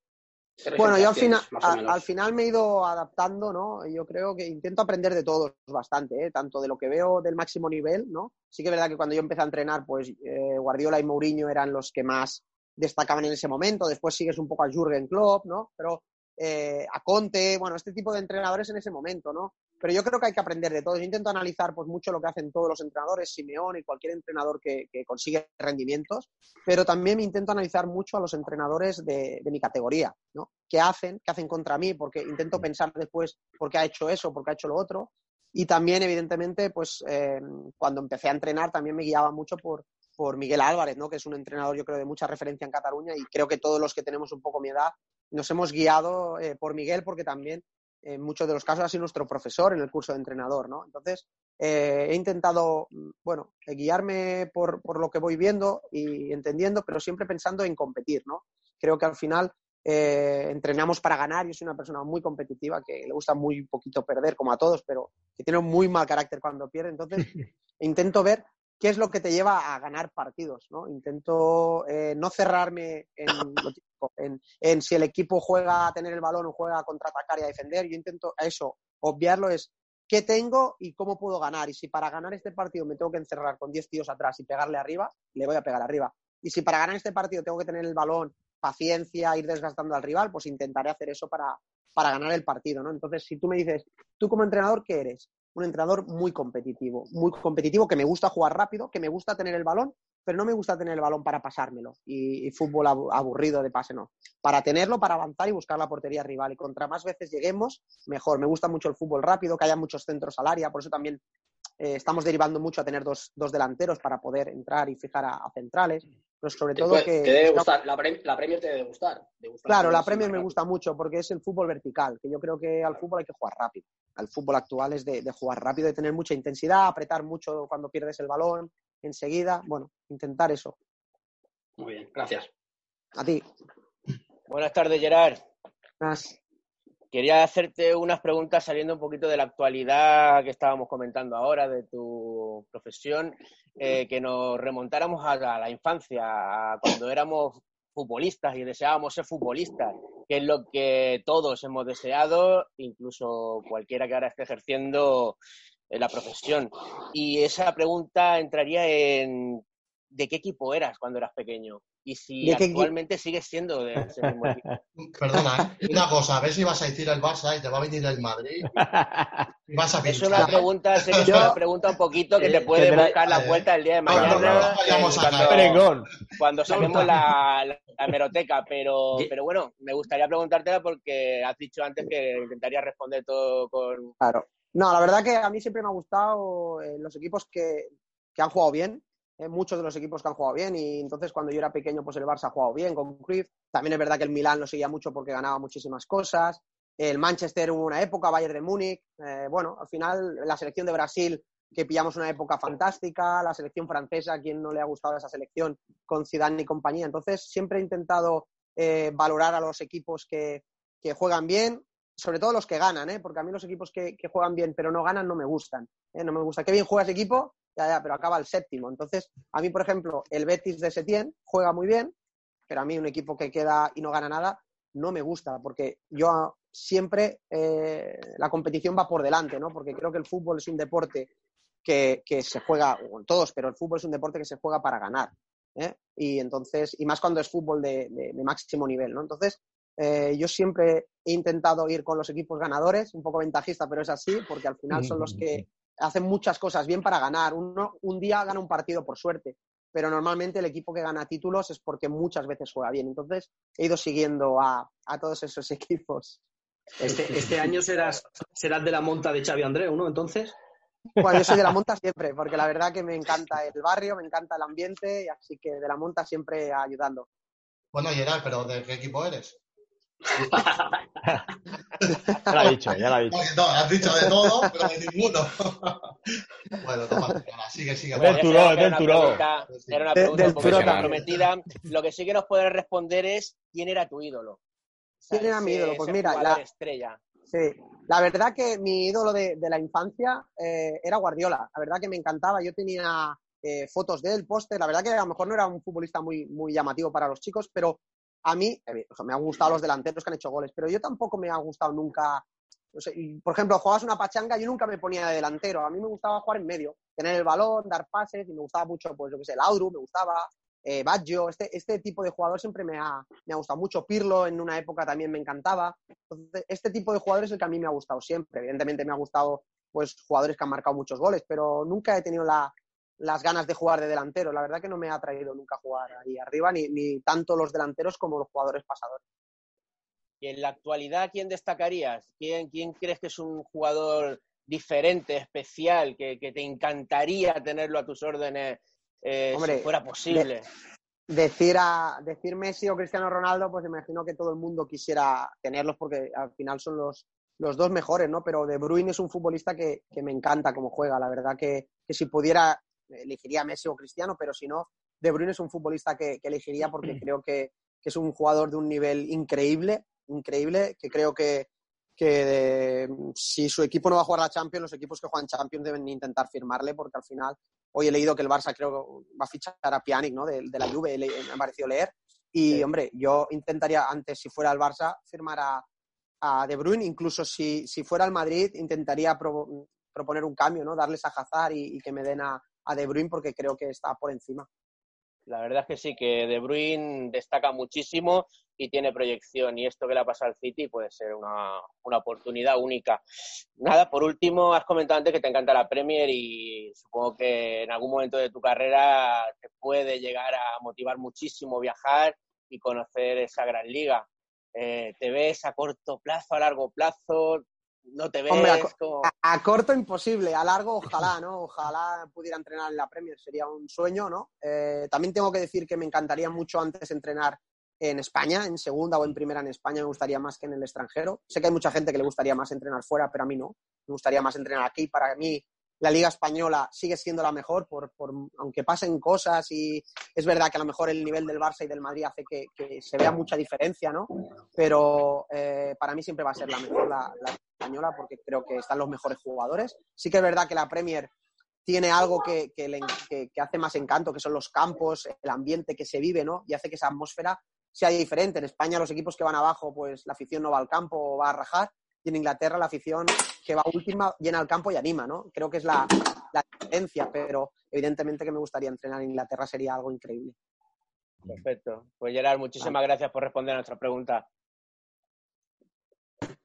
¿Qué Bueno, yo al final, a- al final me he ido adaptando, ¿no? Yo creo que intento aprender de todos bastante, ¿eh? tanto de lo que veo del máximo nivel, ¿no? Sí que es verdad que cuando yo empecé a entrenar, pues eh, Guardiola y Mourinho eran los que más destacaban en ese momento. Después sigues un poco a Jürgen Klopp, ¿no? Pero eh, a Conte, bueno, este tipo de entrenadores en ese momento, ¿no? Pero yo creo que hay que aprender de todos. Yo intento analizar pues mucho lo que hacen todos los entrenadores, Simeone y cualquier entrenador que, que consigue rendimientos, pero también intento analizar mucho a los entrenadores de, de mi categoría, ¿no? ¿Qué hacen? ¿Qué hacen contra mí? Porque intento pensar después por qué ha hecho eso, por qué ha hecho lo otro. Y también, evidentemente, pues eh, cuando empecé a entrenar también me guiaba mucho por, por Miguel Álvarez, ¿no? que es un entrenador yo creo de mucha referencia en Cataluña y creo que todos los que tenemos un poco mi edad nos hemos guiado eh, por Miguel porque también en muchos de los casos ha sido nuestro profesor en el curso de entrenador, ¿no? Entonces, eh, he intentado, mm, bueno, eh, guiarme por, por lo que voy viendo y entendiendo, pero siempre pensando en competir, ¿no? Creo que al final eh, entrenamos para ganar. Yo soy una persona muy competitiva, que le gusta muy poquito perder, como a todos, pero que tiene un muy mal carácter cuando pierde. Entonces, intento ver qué es lo que te lleva a ganar partidos, ¿no? Intento eh, no cerrarme en, en si el equipo juega a tener el balón o juega a contraatacar y a defender. Yo intento eso, obviarlo es qué tengo y cómo puedo ganar. Y si para ganar este partido me tengo que encerrar con 10 tíos atrás y pegarle arriba, le voy a pegar arriba. Y si para ganar este partido tengo que tener el balón, paciencia, ir desgastando al rival, pues intentaré hacer eso para, para ganar el partido, ¿no? Entonces, si tú me dices, tú como entrenador, ¿qué eres? Un entrenador muy competitivo, muy competitivo, que me gusta jugar rápido, que me gusta tener el balón, pero no me gusta tener el balón para pasármelo y, fútbol abu- aburrido de pase, no. Para tenerlo, para avanzar y buscar la portería rival. Y contra más veces lleguemos, mejor. Me gusta mucho el fútbol rápido, que haya muchos centros al área, por eso también eh, estamos derivando mucho a tener dos, dos delanteros para poder entrar y fijar a centrales. Pero sobre Te todo puede- que... te debe gustar, la, pre- la Premier te debe gustar. te gusta Claro, la Premier me gusta mucho porque es el fútbol vertical, que yo creo que al fútbol hay que jugar rápido. Al fútbol actual es de, de jugar rápido, de tener mucha intensidad, apretar mucho cuando pierdes el balón, enseguida, bueno, intentar eso. Muy bien, gracias. A ti. Buenas tardes, Gerard. Nas. Quería hacerte unas preguntas saliendo un poquito de la actualidad que estábamos comentando ahora, de tu profesión, eh, que nos remontáramos a la, infancia, a cuando éramos futbolistas y deseábamos ser futbolistas, que es lo que todos hemos deseado, incluso cualquiera que ahora esté ejerciendo eh, la profesión. Y esa pregunta entraría en ¿de qué equipo eras cuando eras pequeño? Y si ¿De qué equi- actualmente sigues siendo de ese mismo equipo. Perdona, ¿eh? una cosa, a ver si vas a decir el Barça y te va a venir el Madrid y vas a Es pinchar. una ¿eh? pregunta, sé que es Yo- una pregunta un poquito que te Eh, puede tendrá- buscar la vuelta el día de no, no, mañana. no, no a cuando, cuando saquemos la, la, la hemeroteca, pero, pero bueno, me gustaría preguntártela porque has dicho antes que intentaría responder todo con... Claro. No, la verdad que a mí siempre me ha gustado eh, los equipos que, que han jugado bien, eh, muchos de los equipos que han jugado bien, y entonces cuando yo era pequeño, pues el Barça ha jugado bien con Cruyff. También es verdad que el Milán lo seguía mucho porque ganaba muchísimas cosas. El Manchester hubo una época, Bayern de Múnich. Eh, bueno, al final la selección de Brasil, que pillamos una época fantástica, la selección francesa, quien no le ha gustado esa selección con Zidane y compañía. Entonces siempre he intentado eh, valorar a los equipos que, que juegan bien, sobre todo los que ganan, ¿eh? porque a mí los equipos que, que juegan bien pero no ganan no me gustan. ¿eh? No me gusta. Qué bien juega ese equipo, ya, ya, pero acaba el séptimo. Entonces, a mí, por ejemplo, el Betis de Setién juega muy bien, pero a mí un equipo que queda y no gana nada no me gusta, porque yo siempre eh, la competición va por delante, ¿no? Porque creo que el fútbol es un deporte que, que se juega, todos, pero el fútbol es un deporte que se juega para ganar. ¿eh? Y entonces, y más cuando es fútbol de, de- de máximo nivel, ¿no? Entonces, eh, yo siempre he intentado ir con los equipos ganadores, un poco ventajista, pero es así, porque al final son los que hacen muchas cosas bien para ganar. Uno, un día gana un partido por suerte, pero normalmente el equipo que gana títulos es porque muchas veces juega bien. Entonces, he ido siguiendo a, a todos esos equipos. Este, este año serás, serás de la monta de Xavi Andreu, ¿no? Entonces. Bueno, yo soy de la monta siempre, porque la verdad que me encanta el barrio, me encanta el ambiente, y así que de la monta siempre ayudando. Bueno, Gerard, pero ¿de qué equipo eres? Ya lo ha dicho, ya lo ha dicho. No, has dicho de todo, pero de ninguno. bueno, toma, sigue, sigue. Del. Turó, Era del una pregunta- Era una pregunta del un poco comprometida. Lo que sí que nos puedes responder es quién era tu ídolo. ¿Quién era mi ídolo? Pues mira, la- estrella. Sí, la verdad que mi ídolo de, de la infancia eh, era Guardiola. La verdad que me encantaba. Yo tenía eh, fotos de él, póster. La verdad que a lo mejor no era un futbolista muy, muy llamativo para los chicos, pero a mí me han gustado los delanteros que han hecho goles, pero yo tampoco me ha gustado nunca. por ejemplo, jugabas una pachanga, yo nunca me ponía de delantero. A mí me gustaba jugar en medio, tener el balón, dar pases, y me gustaba mucho, pues yo qué sé, Laudru, me gustaba, eh, Baggio, este, este tipo de jugador siempre me ha, me ha gustado mucho. Pirlo en una época también me encantaba. Este tipo de jugadores es el que a mí me ha gustado siempre. Evidentemente me ha gustado pues jugadores que han marcado muchos goles, pero nunca he tenido la- las ganas de jugar de delantero. La verdad que no me ha traído nunca jugar ahí arriba, ni, ni tanto los delanteros como los jugadores pasadores. Y en la actualidad, ¿quién destacarías? ¿Quién, quién crees que es un jugador diferente, especial, que, que te encantaría tenerlo a tus órdenes eh, Hombre, si fuera posible? Decir, a, decir Messi o Cristiano Ronaldo, pues imagino que todo el mundo quisiera tenerlos porque al final son los, los dos mejores, ¿no? Pero De Bruyne es un futbolista que, que me encanta cómo juega. La verdad que, que si pudiera, elegiría a Messi o Cristiano, pero si no, De Bruyne es un futbolista que, que elegiría porque creo que, que es un jugador de un nivel increíble, increíble, que creo que, que eh, si su equipo no va a jugar la Champions, los equipos que juegan Champions deben intentar firmarle porque al final Hoy he leído que el Barça creo que va a fichar a Pjanic, ¿no? De, de la Juve, me ha parecido leer. Y, Sí. hombre, yo intentaría, antes, si fuera el Barça, firmar a, a De Bruyne. Incluso si, si fuera el Madrid, intentaría proponer un cambio, ¿no? Darles a Hazard y, y que me den a, a De Bruyne porque creo que está por encima. La verdad es que sí, que De Bruyne destaca muchísimo y tiene proyección. Y esto que le ha pasado al City puede ser una, una oportunidad única. Nada, por último, has comentado antes que te encanta la Premier y supongo que en algún momento de tu carrera te puede llegar a motivar muchísimo viajar y conocer esa gran liga. Eh, ¿Te ves a corto plazo, a largo plazo? ¿No te ves? Hombre, a, co- como- a- a corto imposible, a largo ojalá, ¿no? Ojalá pudiera entrenar en la Premier, sería un sueño, ¿no? Eh, también tengo que decir que me encantaría mucho antes entrenar en España, en segunda o en primera en España, me gustaría más que en el extranjero. Sé que hay mucha gente que le gustaría más entrenar fuera, pero a mí no. Me gustaría más entrenar aquí. Para mí, la Liga Española sigue siendo la mejor, por, por- aunque pasen cosas y es verdad que a lo mejor el nivel del Barça y del Madrid hace que, que se vea mucha diferencia, ¿no? Pero eh, para mí siempre va a ser la mejor la, la española porque creo que están los mejores jugadores. Sí que es verdad que la Premier tiene algo que, que le- que- que hace más encanto, que son los campos, el ambiente que se vive, ¿no? Y hace que esa atmósfera sea diferente. En España los equipos que van abajo, pues la afición no va al campo o va a rajar. Y en Inglaterra la afición que va última llena el campo y anima, ¿no? Creo que es la, la diferencia, pero evidentemente que me gustaría entrenar en Inglaterra sería algo increíble. Perfecto. Pues Gerard, muchísimas gracias por responder a nuestra pregunta.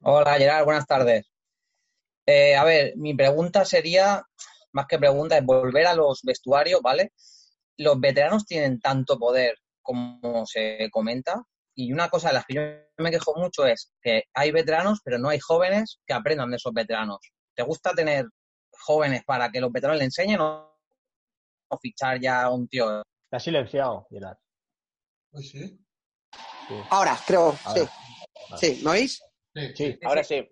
Hola Gerard, buenas tardes. Eh, a ver, mi pregunta sería, más que pregunta, es volver a los vestuarios, ¿vale? Los veteranos tienen tanto poder como se comenta. Y una cosa de las que yo me quejo mucho es que hay veteranos, pero no hay jóvenes que aprendan de esos veteranos. ¿Te gusta tener jóvenes para que los veteranos le enseñen o, o fichar ya a un tío? Te has silenciado, Gerard. Pues sí. Ahora, creo, Ahora. sí. Sí, ¿me oís? Sí. Ahora sí.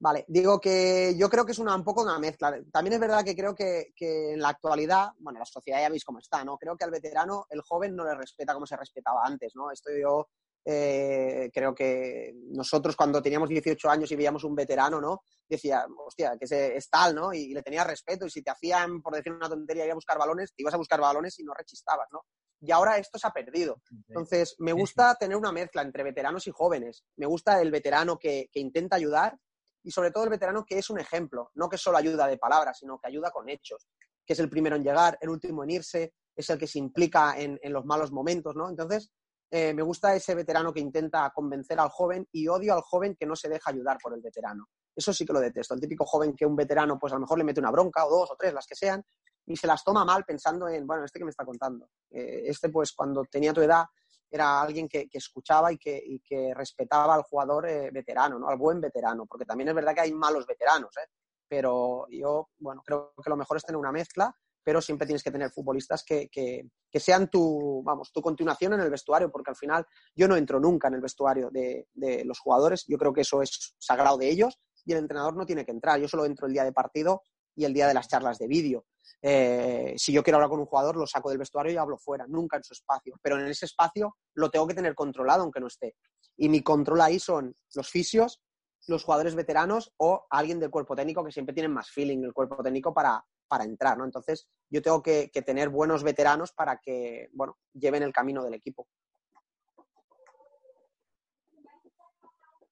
Vale, digo que yo creo que es una, un poco una mezcla. También es verdad que creo que, que en la actualidad, bueno, la sociedad ya veis cómo está, ¿no? Creo que al veterano, el joven no le respeta como se respetaba antes, ¿no? Esto yo eh, creo que nosotros cuando teníamos 18 años y veíamos un veterano, ¿no? Decía, hostia, que ese es tal, ¿no? Y, le tenía respeto y si te hacían, por decir una tontería, ir a buscar balones, te ibas a buscar balones y no rechistabas, ¿no? Y ahora esto se ha perdido. Entonces, me gusta tener una mezcla entre veteranos y jóvenes. Me gusta el veterano que, que intenta ayudar y sobre todo el veterano que es un ejemplo, no que solo ayuda de palabras, sino que ayuda con hechos, que es el primero en llegar, el último en irse, es el que se implica en, en los malos momentos, ¿no? Entonces, eh, me gusta ese veterano que intenta convencer al joven y odio al joven que no se deja ayudar por el veterano. Eso sí que lo detesto. El típico joven que un veterano, pues a lo mejor le mete una bronca o dos o tres, las que sean, y se las toma mal pensando en, bueno, este que me está contando. Eh, este, pues cuando tenía tu edad, era alguien que, escuchaba y que, respetaba al jugador eh, veterano, ¿no? al buen veterano, porque también es verdad que hay malos veteranos, ¿eh? pero yo, bueno, creo que lo mejor es tener una mezcla, pero siempre tienes que tener futbolistas que, que, sean tu, vamos, tu continuación en el vestuario, porque al final yo no entro nunca en el vestuario de los jugadores, yo creo que eso es sagrado de ellos y el entrenador no tiene que entrar, yo solo entro el día de partido y el día de las charlas de vídeo. Eh, si yo quiero hablar con un jugador, lo saco del vestuario y hablo fuera, nunca en su espacio. Pero en ese espacio lo tengo que tener controlado, aunque no esté. Y mi control ahí son los fisios, los jugadores veteranos o alguien del cuerpo técnico que siempre tienen más feeling el cuerpo técnico para, para entrar, ¿no? Entonces, yo tengo que, que tener buenos veteranos para que, bueno, lleven el camino del equipo.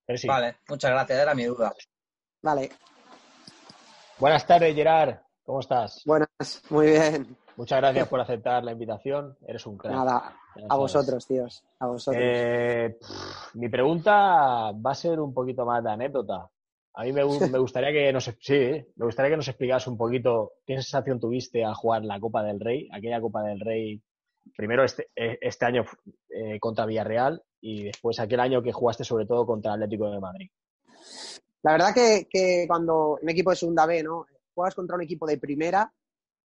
Pero sí. Vale, muchas gracias, era mi duda. Vale, Buenas tardes, Gerard. ¿Cómo estás? buenas, muy bien. Muchas gracias por aceptar la invitación. Eres un crack. Nada, a vosotros, tíos, a vosotros. Eh, pff, mi pregunta va a ser un poquito más de anécdota. A mí me, gu- me gustaría que nos, sí, me gustaría que nos explicas un poquito qué sensación tuviste al jugar la Copa del Rey, aquella Copa del Rey, primero este, eh, este año eh, contra Villarreal y después aquel año que jugaste sobre todo contra Atlético de Madrid. La verdad que, cuando un equipo de segunda B, ¿no? Juegas contra un equipo de primera,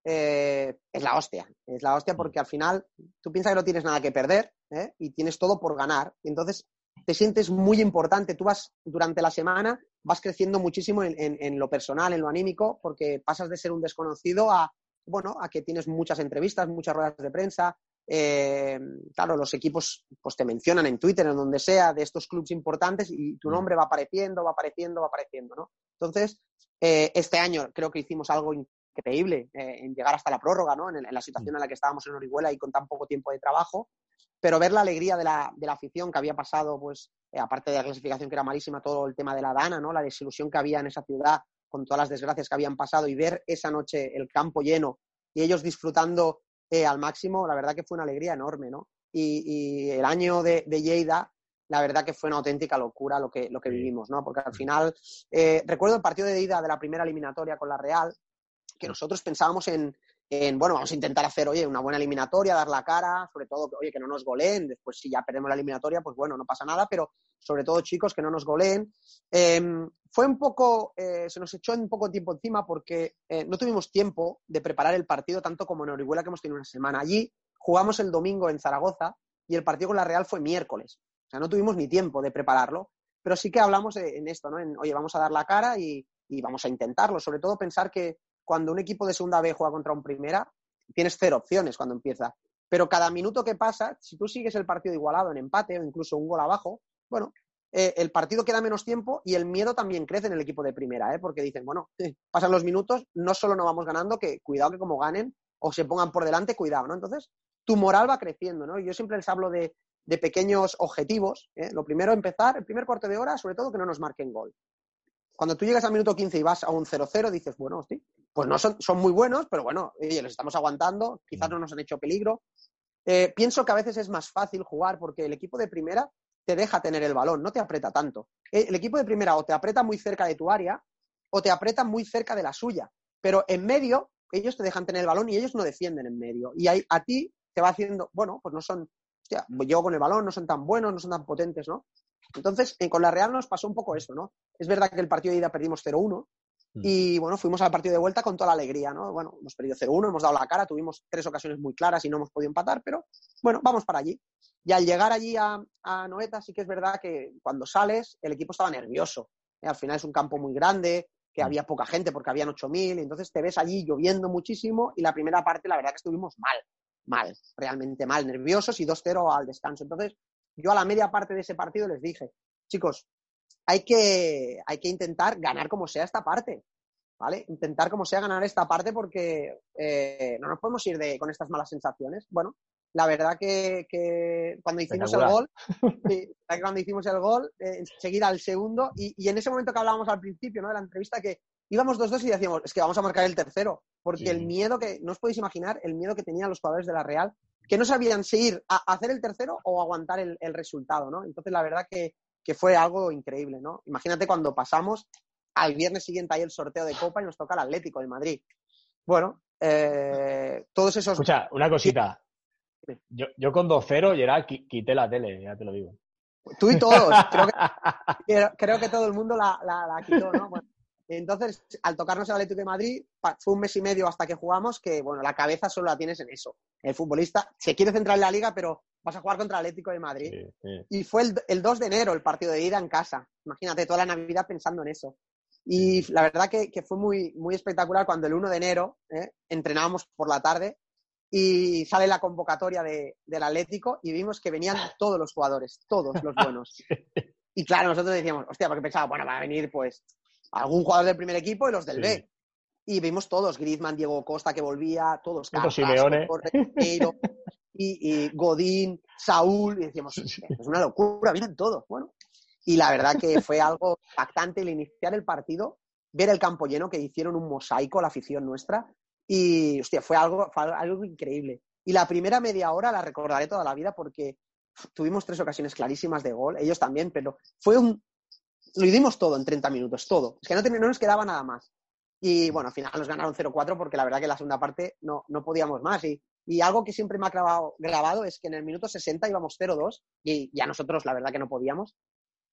eh, es la hostia. Es la hostia porque al final tú piensas que no tienes nada que perder ¿eh? y tienes todo por ganar. Entonces te sientes muy importante. Tú vas durante la semana, vas creciendo muchísimo en- en lo personal, en lo anímico, porque pasas de ser un desconocido a, bueno, a que tienes muchas entrevistas, muchas ruedas de prensa. Eh, claro, los equipos pues te mencionan en Twitter, en donde sea, de estos clubes importantes y tu nombre va apareciendo, va apareciendo, va apareciendo, ¿no? Entonces, eh, este año creo que hicimos algo increíble eh, en llegar hasta la prórroga, ¿no? En, en la situación en la que estábamos en Orihuela y con tan poco tiempo de trabajo, pero ver la alegría de la, de la afición que había pasado, pues, aparte de la clasificación que era malísima, todo el tema de la Dana, ¿no? La desilusión que había en esa ciudad con todas las desgracias que habían pasado y ver esa noche el campo lleno y ellos disfrutando eh, al máximo, la verdad que fue una alegría enorme, ¿no? Y, y el año de, de Lleida, la verdad que fue una auténtica locura lo que, lo que vivimos, ¿no? Porque al final, eh, recuerdo el partido de ida de la primera eliminatoria con la Real, que nosotros pensábamos en, en, bueno, vamos a intentar hacer, oye, una buena eliminatoria, dar la cara, sobre todo, oye, que no nos goleen, después si ya perdemos la eliminatoria, pues bueno, no pasa nada, pero sobre todo, chicos, que no nos goleen. Eh, fue un poco, eh, se nos echó un poco tiempo encima porque eh, no tuvimos tiempo de preparar el partido tanto como en Orihuela, que hemos tenido una semana. Allí jugamos el domingo en Zaragoza y el partido con la Real fue miércoles. O sea, no tuvimos ni tiempo de prepararlo, pero sí que hablamos de- en esto, ¿no? En, oye, vamos a dar la cara y, y vamos a intentarlo. Sobre todo pensar que cuando un equipo de segunda B juega contra un primera, tienes cero opciones cuando empieza. Pero cada minuto que pasa, si tú sigues el partido igualado en empate o incluso un gol abajo, bueno, eh, el partido queda menos tiempo y el miedo también crece en el equipo de primera, ¿eh? porque dicen, bueno, pasan los minutos, no solo no vamos ganando, que cuidado que como ganen o se pongan por delante, cuidado, ¿no? Entonces, tu moral va creciendo, ¿no? Yo siempre les hablo de, pequeños objetivos. ¿eh? Lo primero, empezar, el primer cuarto de hora, sobre todo que no nos marquen gol. Cuando tú llegas al minuto 15 y vas a un 0-0, dices, bueno, hostia, pues no son, son muy buenos, pero bueno, oye, les estamos aguantando, quizás no nos han hecho peligro. Eh, pienso que a veces es más fácil jugar porque el equipo de primera te deja tener el balón, no te aprieta tanto. Eh, El equipo de primera o te aprieta muy cerca de tu área o te aprieta muy cerca de la suya. Pero en medio, ellos te dejan tener el balón y ellos no defienden en medio. Y ahí, a ti te va haciendo, bueno, pues no son, hostia, llego con el balón, no son tan buenos, no son tan potentes, ¿no? Entonces, con la Real nos pasó un poco eso, ¿no? Es verdad que el partido de ida perdimos 0-1 y, bueno, fuimos al partido de vuelta con toda la alegría, ¿no? Bueno, hemos perdido 0-1, hemos dado la cara, tuvimos tres ocasiones muy claras y no hemos podido empatar, pero bueno, vamos para allí. Y al llegar allí a, a Noeta, sí que es verdad que cuando sales, el equipo estaba nervioso. ¿eh? Al final es un campo muy grande, que había poca gente porque habían 8.000, y entonces te ves allí lloviendo muchísimo y la primera parte, la verdad que estuvimos mal, mal, realmente mal, nerviosos y 2-0 al descanso. Entonces, yo a la media parte de ese partido les dije, chicos, hay que, hay que intentar ganar como sea esta parte, ¿vale? Intentar como sea ganar esta parte porque eh, no nos podemos ir de, con estas malas sensaciones. Bueno, la verdad que, que cuando hicimos el gol, sí, cuando hicimos el gol, eh, enseguida el segundo, y, y en ese momento que hablábamos al principio ¿no? de la entrevista, que íbamos 2-2 y decíamos, es que vamos a marcar el tercero, porque el miedo que, no os podéis imaginar, el miedo que tenían los jugadores de la Real, que no sabían si ir a a hacer el tercero o aguantar el, el resultado, ¿no? Entonces, la verdad que, que fue algo increíble, ¿no? Imagínate cuando pasamos al viernes siguiente ahí el sorteo de Copa y nos toca el Atlético de Madrid. Bueno, eh, todos esos... Escucha, una cosita. Yo, yo con 2-0, Gerard, qui- quité la tele, ya te lo digo. Tú y todos. Creo que, creo que todo el mundo la, la- la quitó, ¿no? Bueno, Entonces, al tocarnos el Atlético de Madrid, fue un mes y medio hasta que jugamos, que bueno, la cabeza solo la tienes en eso. El futbolista se quiere centrar en la liga, pero vas a jugar contra el Atlético de Madrid. Y fue el, el 2 de enero el partido de ida en casa. Imagínate, toda la Navidad pensando en eso. Y la verdad que, que fue muy, muy espectacular cuando el 1 de enero ¿eh? entrenábamos por la tarde y sale la convocatoria de- del Atlético y vimos que venían todos los jugadores, todos los buenos. Y claro, nosotros decíamos, hostia, porque pensaba, bueno, va a venir pues algún jugador del primer equipo y los del Sí. B. Y vimos todos, Griezmann, Diego Costa que volvía, todos, Simeone. Correiro, y, y Godín, Saúl, y decíamos, "Hostia, es una locura, vienen todos. Bueno, y la verdad que fue algo impactante el iniciar el partido, ver el campo lleno, que hicieron un mosaico la afición nuestra, y hostia, fue algo, fue algo increíble. Y la primera media hora la recordaré toda la vida porque tuvimos tres ocasiones clarísimas de gol, ellos también, pero fue un... Lo dimos todo en 30 minutos, todo. Es que no, no nos quedaba nada más. Y bueno, al final nos ganaron 0-4 porque la verdad que en la segunda parte no, no podíamos más. Y, y algo que siempre me ha grabado, grabado es que en el minuto 60 íbamos 0-2 y ya nosotros la verdad que no podíamos.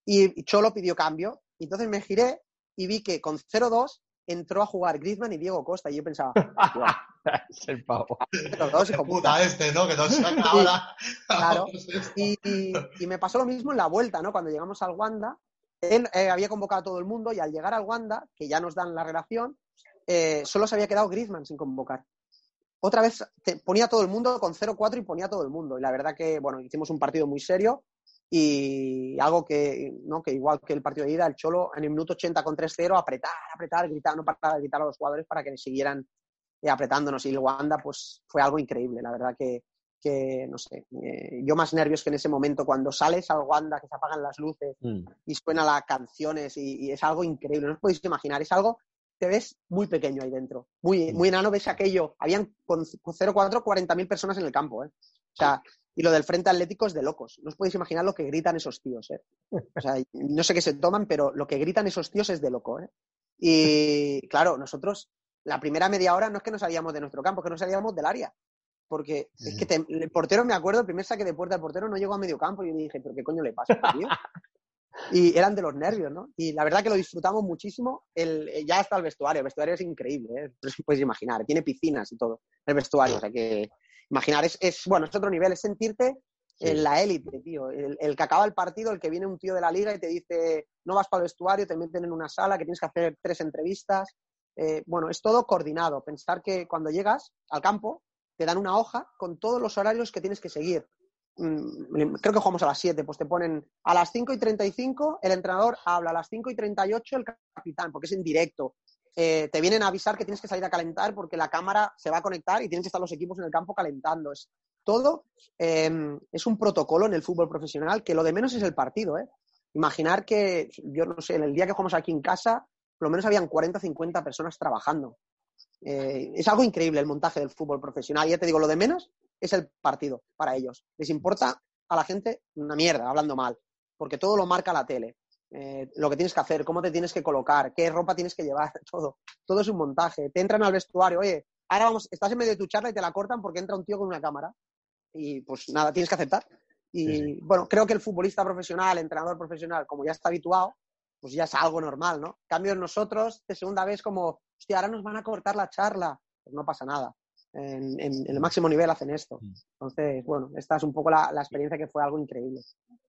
Y Cholo pidió cambio. Y entonces me giré y vi que con 0-2 entró a jugar Griezmann y Diego Costa. Y yo pensaba, Es el pavo. 0-2, hijo Puta este, ¿no? Que nos saca ahora. Claro. Y, y- y me pasó lo mismo en la vuelta, ¿no? Cuando llegamos al Wanda, él eh, había convocado a todo el mundo y al llegar al Wanda, que ya nos dan la relación, eh, solo se había quedado Griezmann sin convocar. Otra vez ponía a todo el mundo con 0-4 y ponía a todo el mundo. Y la verdad que, bueno, hicimos un partido muy serio y algo que, ¿no? que igual que el partido de ida, el Cholo en el minuto 80 con 3-0, apretar, apretar, gritar, no paraba de gritar a los jugadores para que siguieran eh, apretándonos. Y el Wanda, pues fue algo increíble, la verdad que, que no sé, eh, yo más nervios que en ese momento cuando sales al Wanda, que se apagan las luces Mm. y suenan las canciones y, y es algo increíble, no os podéis imaginar, es algo, te ves muy pequeño ahí dentro, muy, muy enano, ves aquello, habían con, con 0,4 40.000 personas en el campo, ¿eh? O sea, y lo del Frente Atlético es de locos, no os podéis imaginar lo que gritan esos tíos, ¿eh? O sea, no sé qué se toman, pero lo que gritan esos tíos es de loco, ¿eh? Y claro, nosotros, la primera media hora no es que no salíamos de nuestro campo, es que no salíamos del área. Porque es que te- el portero, me acuerdo, el primer saque de puerta del portero no llegó a medio campo y yo dije, ¿pero qué coño le pasa, tío? Y eran de los nervios, ¿no? Y la verdad que lo disfrutamos muchísimo. El, eh, ya está el vestuario, el vestuario es increíble, ¿eh? Os podéis imaginar, tiene piscinas y todo, el vestuario, o sea que imaginar, es, es bueno, es otro nivel, es sentirte en la élite, tío. El, el que acaba el partido, el que viene un tío de la liga y te dice, no vas para el vestuario, te meten en una sala, que tienes que hacer tres entrevistas. Eh, bueno, es todo coordinado. Pensar que cuando llegas al campo, te dan una hoja con todos los horarios que tienes que seguir. Mm, Creo que jugamos a las 7, pues te ponen a las 5 y 35 el entrenador habla, a las 5 y 38 el capitán, porque es en directo. Eh, te vienen a avisar que tienes que salir a calentar porque la cámara se va a conectar y tienen que estar los equipos en el campo calentando. Es todo eh, es un protocolo en el fútbol profesional que lo de menos es el partido. ¿eh? Imaginar que, yo no sé, en el día que jugamos aquí en casa, por lo menos habían 40 o 50 personas trabajando. Eh, es algo increíble el montaje del fútbol profesional. Y ya te digo, lo de menos es el partido para ellos. Les importa a la gente una mierda, hablando mal, porque todo lo marca la tele. Eh, lo que tienes que hacer, cómo te tienes que colocar, qué ropa tienes que llevar, todo. Todo es un montaje. Te entran al vestuario, oye, ahora vamos, estás en medio de tu charla y te la cortan porque entra un tío con una cámara. Y pues nada, tienes que aceptar. Y bueno, creo que el futbolista profesional, el entrenador profesional, como ya está habituado, pues ya es algo normal, ¿no? En cambio, nosotros, de segunda vez, como, hostia, ahora nos van a cortar la charla. Pues no pasa nada. En, en- en el máximo nivel hacen esto. Entonces, bueno, esta es un poco la, la experiencia que fue algo increíble.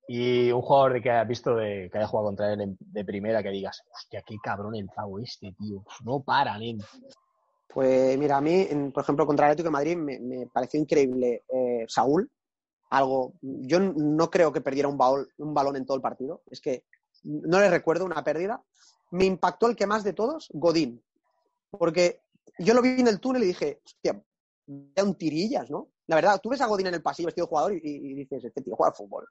Y un jugador de que hayas visto de, que haya jugado contra él en- de primera que digas, hostia, qué cabrón el pavo este, tío. No para, nen. Pues mira, a mí, en- por ejemplo, contra el Atlético de Madrid me, me pareció increíble eh, Saúl. Algo, yo no creo que perdiera un, un balón en todo el partido. Es que no le recuerdo una pérdida. Me impactó el que más de todos, Godín. Porque yo lo vi en el túnel y dije, hostia, era un tirillas, ¿no? La verdad, tú ves a Godín en el pasillo vestido de jugador y, dices, este tío juega al fútbol.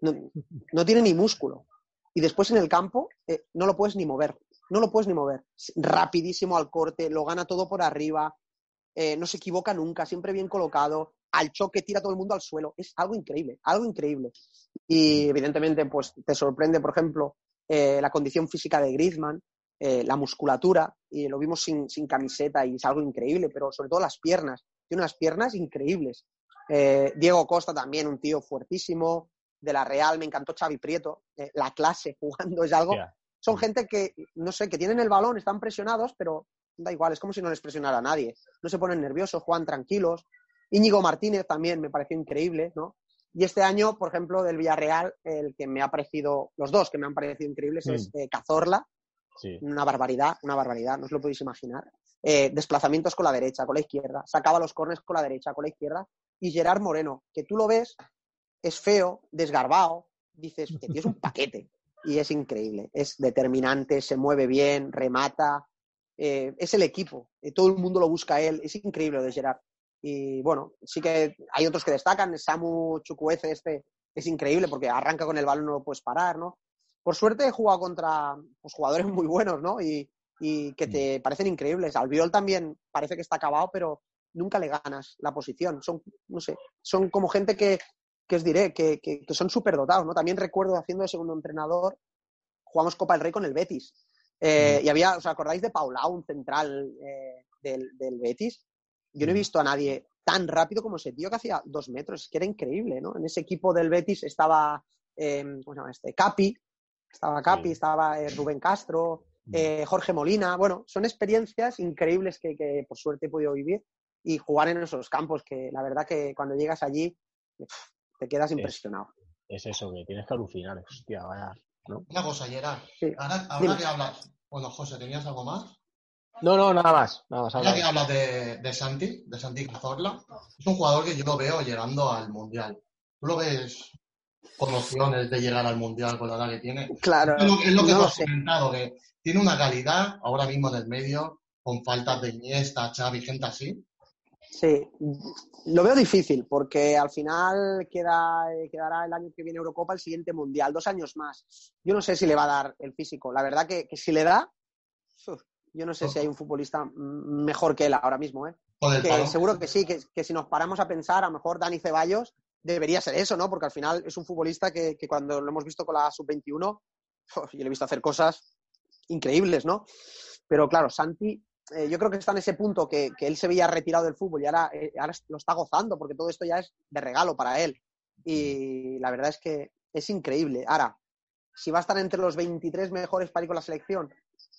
No, tiene ni músculo. Y después en el campo eh, no lo puedes ni mover. No lo puedes ni mover. Rapidísimo al corte, lo gana todo por arriba, eh, no se equivoca nunca, siempre bien colocado, al choque tira todo el mundo al suelo. Es algo increíble, algo increíble. Y evidentemente, pues te sorprende, por ejemplo, eh, la condición física de Griezmann, eh, la musculatura, y lo vimos sin, sin camiseta y es algo increíble, pero sobre todo las piernas. Tiene unas piernas increíbles. Eh, Diego Costa también, un tío fuertísimo. De la Real, me encantó Xavi Prieto. La clase jugando es algo son gente que, no sé, que tienen el balón, están presionados, pero da igual, es como si no les presionara a nadie. No se ponen nerviosos, juegan tranquilos. Íñigo Martínez también me pareció increíble, ¿no? Y este año, por ejemplo, del Villarreal, el que me ha parecido, los dos que me han parecido increíbles es Mm. eh, Cazorla, Sí. una barbaridad, una barbaridad, no os lo podéis imaginar. Eh, desplazamientos con la derecha, con la izquierda, sacaba los cornes con la derecha, con la izquierda. Y Gerard Moreno, que tú lo ves, es feo, desgarbado, dices, que tío es un paquete. Y es increíble, es determinante, se mueve bien, remata, eh, es el equipo, todo el mundo lo busca a él, es increíble lo de Gerard. Y bueno, sí que hay otros que destacan, Samu Chukwueze este es increíble porque arranca con el balón, no lo puedes parar, ¿no? Por suerte he jugado contra pues, jugadores muy buenos, ¿no? Y, y que te parecen increíbles. Albiol también parece que está acabado, pero nunca le ganas la posición. Son, no sé, son como gente que, que os diré, que, que, que son súper dotados, ¿no? También recuerdo haciendo de segundo entrenador, jugamos Copa del Rey con el Betis. Eh, Y había, ¿os acordáis de Paulao, un central eh, del, del Betis? Yo no he visto a nadie tan rápido como ese tío que hacía dos metros, es que era increíble, ¿no? En ese equipo del Betis estaba, eh, ¿cómo se llama este? Capi, estaba Capi, estaba eh, Rubén Castro, eh, Jorge Molina, bueno, son experiencias increíbles que, que por suerte he podido vivir y jugar en esos campos que la verdad que cuando llegas allí te quedas impresionado. Es eso, que tienes que alucinar. Hostia, vaya. ¿no? Una cosa, Gerard. Sí. Ahora, ahora que hablas. Bueno, José, ¿tenías algo más? No, no, nada más. Nada más. Ahora habla. que hablas de, de Santi, de Santi Cazorla, es un jugador que yo lo veo llegando al Mundial. ¿Tú lo ves con opciones de llegar al Mundial con la edad que tiene? Claro, Es lo, es lo que no tú has sé. comentado, que tiene una calidad ahora mismo en el medio, con faltas de Iniesta, Xavi, gente así. Sí, lo veo difícil porque al final queda, quedará el año que viene Eurocopa, el siguiente Mundial, dos años más. Yo no sé si le va a dar el físico. La verdad que, que si le da, yo no sé si hay un futbolista mejor que él ahora mismo. ¿eh? Que seguro que sí, que, que si nos paramos a pensar, a lo mejor Dani Ceballos debería ser eso, ¿no? Porque al final es un futbolista que, que cuando lo hemos visto con la sub-21, uf, yo le he visto hacer cosas increíbles, ¿no? Pero claro, Santi, eh, yo creo que está en ese punto que, que él se veía retirado del fútbol y ahora, eh, ahora lo está gozando porque todo esto ya es de regalo para él. Y la verdad es que es increíble. Ahora, si va a estar entre los 23 mejores para ir con la selección,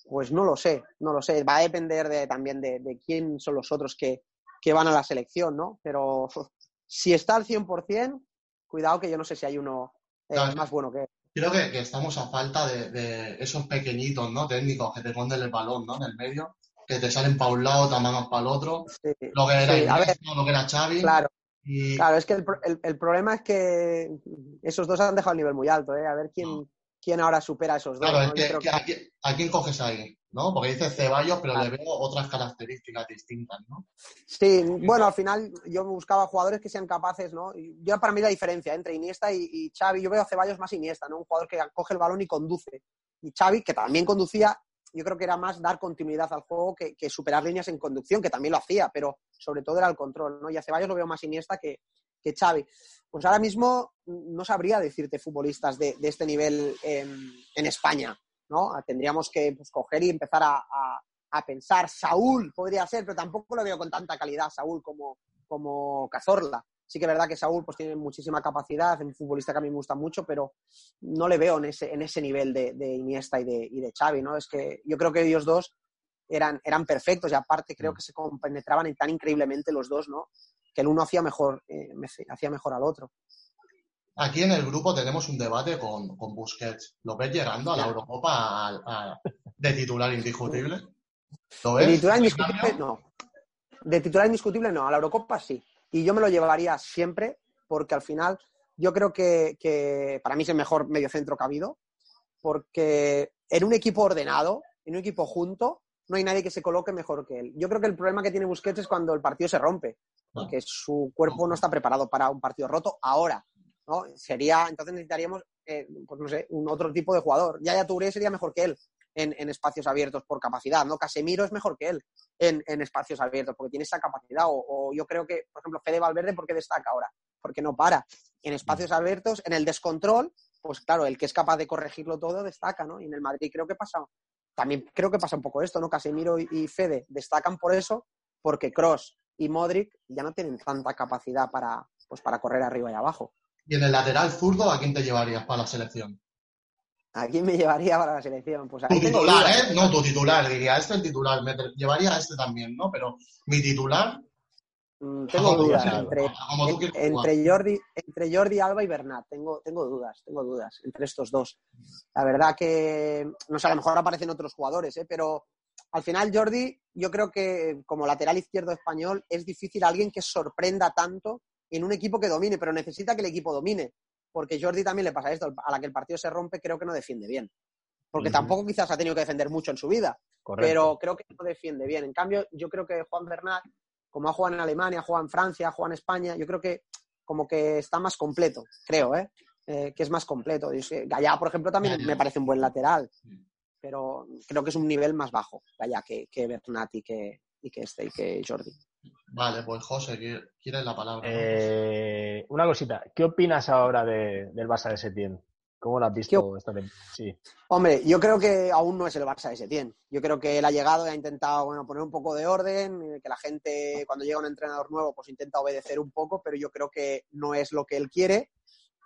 pues no lo sé, no lo sé. Va a depender de, también de, de quién son los otros que, que van a la selección, ¿no? Pero si está al 100%, cuidado que yo no sé si hay uno eh, Claro. más bueno que él. Creo que, que estamos a falta de, de esos pequeñitos, ¿no? Técnicos que te ponen el balón, ¿no? En el medio, que te salen para un lado, te mandan para el otro. Lo que era Sí, ver, lo que era Xavi. Claro. Y Claro, es que el- el problema es que esos dos han dejado el nivel muy alto, ¿eh? A ver quién, quién ahora supera a esos dos. claro, a, qui- a quién coges ahí, ¿no? Porque dices Ceballos, pero Claro. le veo otras características distintas, ¿no? Sí, bueno, al final yo buscaba jugadores que sean capaces, ¿no? Yo para mí la diferencia entre Iniesta y, y Xavi, yo veo a Ceballos más Iniesta, ¿no? Un jugador que coge el balón y conduce. Y Xavi, que también conducía, yo creo que era más dar continuidad al juego que, que superar líneas en conducción, que también lo hacía, pero sobre todo era el control, ¿no? Y a Ceballos lo veo más Iniesta que, que Xavi. Pues ahora mismo mm, no sabría decirte futbolistas de, de este nivel en, en España, ¿no? Tendríamos que pues, coger y empezar a, a- a pensar. Saúl podría ser, pero tampoco lo veo con tanta calidad, Saúl, como, como Cazorla. Sí que es verdad que Saúl pues, tiene muchísima capacidad, es un futbolista que a mí me gusta mucho, pero no le veo en ese, en ese nivel de, de Iniesta y de, y de Xavi, ¿no? Es que yo creo que ellos dos eran, eran perfectos y aparte creo que se compenetraban en tan increíblemente los dos, ¿no? Que el uno hacía mejor, eh, hacía mejor al otro. Aquí en el grupo tenemos un debate con, con Busquets. ¿Lo ves llegando a la Eurocopa a- a- de titular indiscutible? ¿Lo De ves? titular indiscutible, no. De titular indiscutible, no. A la Eurocopa sí. Y yo me lo llevaría siempre porque al final yo creo que, que para mí es el mejor mediocentro que ha habido. Porque en un equipo ordenado, en un equipo junto, no hay nadie que se coloque mejor que él. Yo creo que el problema que tiene Busquets es cuando el partido se rompe. Porque su cuerpo no está preparado para un partido roto ahora. ¿no? Sería, entonces necesitaríamos, eh, pues no sé, un otro tipo de jugador. Yaya Touré sería mejor que él en, en espacios abiertos por capacidad, ¿no? Casemiro es mejor que él en, en espacios abiertos porque tiene esa capacidad. O, o yo creo que, por ejemplo, Fede Valverde, ¿por qué destaca ahora? Porque no para. En espacios abiertos, en el descontrol, pues claro, el que es capaz de corregirlo todo destaca, ¿no? Y en el Madrid creo que pasa, también creo que pasa un poco esto, ¿no? Casemiro y, y Fede destacan por eso, porque Cross y Modric ya no tienen tanta capacidad para, pues, para correr arriba y abajo. Y en el lateral zurdo, ¿a quién te llevarías para la selección? ¿A quién me llevaría para la selección? Pues Tu tengo titular. ¿eh? No, tu titular, diría. Este es el titular. Me llevaría a este también, ¿no? Pero mi titular, Mm, Tengo tú dudas entre, entre, Jordi, entre Jordi Alba y Bernat. Tengo, tengo dudas, tengo dudas entre estos dos. La verdad que, no sé, a lo mejor aparecen otros jugadores, ¿eh? pero al final Jordi, yo creo que como lateral izquierdo español es difícil alguien que sorprenda tanto en un equipo que domine, pero necesita que el equipo domine. Porque Jordi también le pasa esto, a la que el partido se rompe creo que no defiende bien. Porque tampoco quizás ha tenido que defender mucho en su vida, Correcto. pero creo que no defiende bien. En cambio, yo creo que Juan Bernat, como ha jugado en Alemania, ha jugado en Francia, ha jugado en España, yo creo que como que está más completo, creo, ¿eh? Eh, que es más completo. Gallá, por ejemplo, también me parece un buen lateral, pero creo que es un nivel más bajo, Gallá, que, que Bernat y que, y que este, y que Jordi. vale, pues José, qui- quieres la palabra. Eh, una cosita, ¿qué opinas ahora de- del Barça de Setién? ¿Cómo lo has visto esta temporada? Sí. Hombre, yo creo que aún no es el Barça de Setién. Yo creo que él ha llegado y ha intentado bueno, poner un poco de orden, eh, que la gente cuando llega un entrenador nuevo pues intenta obedecer un poco, pero yo creo que no es lo que él quiere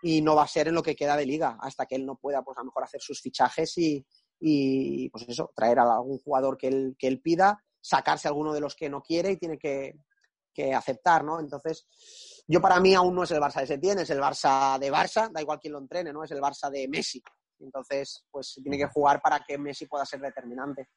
y no va a ser en lo que queda de liga hasta que él no pueda pues a lo mejor hacer sus fichajes y, y, pues eso, traer a algún jugador que él, que él pida, sacarse a alguno de los que no quiere y tiene que, que aceptar, ¿no? Entonces, yo para mí aún no es el Barça de Setién, es el Barça de Barça, da igual quién lo entrene, ¿no? Es el Barça de Messi. Entonces, pues tiene que jugar para que Messi pueda ser determinante.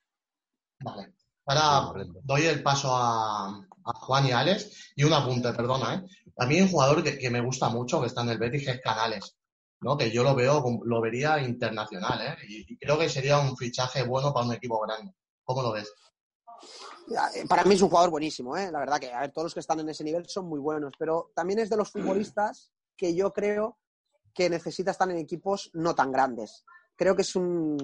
Vale. Ahora doy el paso a, a Juan y Alex y un apunte, perdona, ¿eh? A mí un jugador que, que me gusta mucho, que está en el Betis, es Canales, ¿no? Que yo lo veo, lo vería internacional, ¿eh? Y, creo que sería un fichaje bueno para un equipo grande. ¿Cómo lo ves? Eh, Para mí es un jugador buenísimo, ¿eh? La verdad que, a ver, todos los que están en ese nivel son muy buenos, pero también es de los futbolistas que yo creo que necesita estar en equipos no tan grandes. Creo que es un,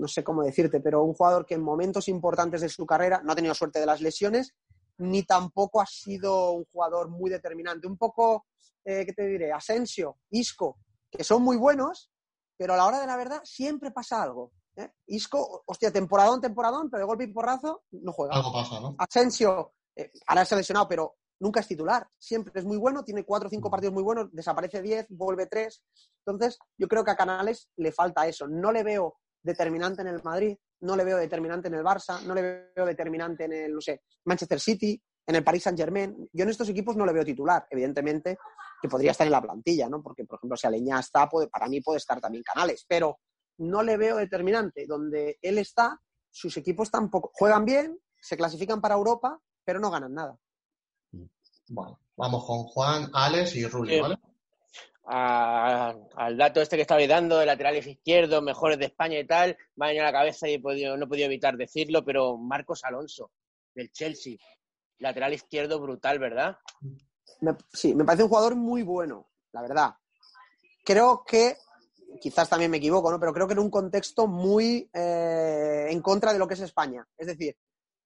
no sé cómo decirte, pero un jugador que en momentos importantes de su carrera no ha tenido suerte de las lesiones, ni tampoco ha sido un jugador muy determinante. Un poco, eh, ¿qué te diré? Asensio, Isco, que son muy buenos, pero a la hora de la verdad siempre pasa algo. ¿eh? Isco, hostia, temporadón, temporadón, pero de golpe y porrazo no juega. Algo pasa, ¿no? Asensio, eh, ahora se ha lesionado, pero nunca es titular. Siempre es muy bueno, tiene cuatro o cinco partidos muy buenos, desaparece diez, vuelve tres. Entonces, yo creo que a Canales le falta eso. No le veo determinante en el Madrid, no le veo determinante en el Barça, no le veo determinante en el, no sé, Manchester City, en el Paris Saint Germain. Yo en estos equipos no le veo titular, evidentemente, que podría estar en la plantilla, ¿no? Porque, por ejemplo, si Aleñá está, puede- para mí puede estar también Canales, pero no le veo determinante. Donde él está, sus equipos tampoco juegan bien, se clasifican para Europa, pero no ganan nada. Bueno, vamos con Juan, Alex y Rulli, Sí. ¿vale? a- al dato este que estabais dando de laterales izquierdos, mejores de España y tal, me ha venido a la cabeza y he podido- no he podido evitar decirlo, pero Marcos Alonso, del Chelsea, lateral izquierdo brutal, ¿verdad? Me- sí, me parece un jugador muy bueno, la verdad. Creo que, quizás también me equivoco, ¿no? Pero creo que en un contexto muy eh, en contra de lo que es España. Es decir,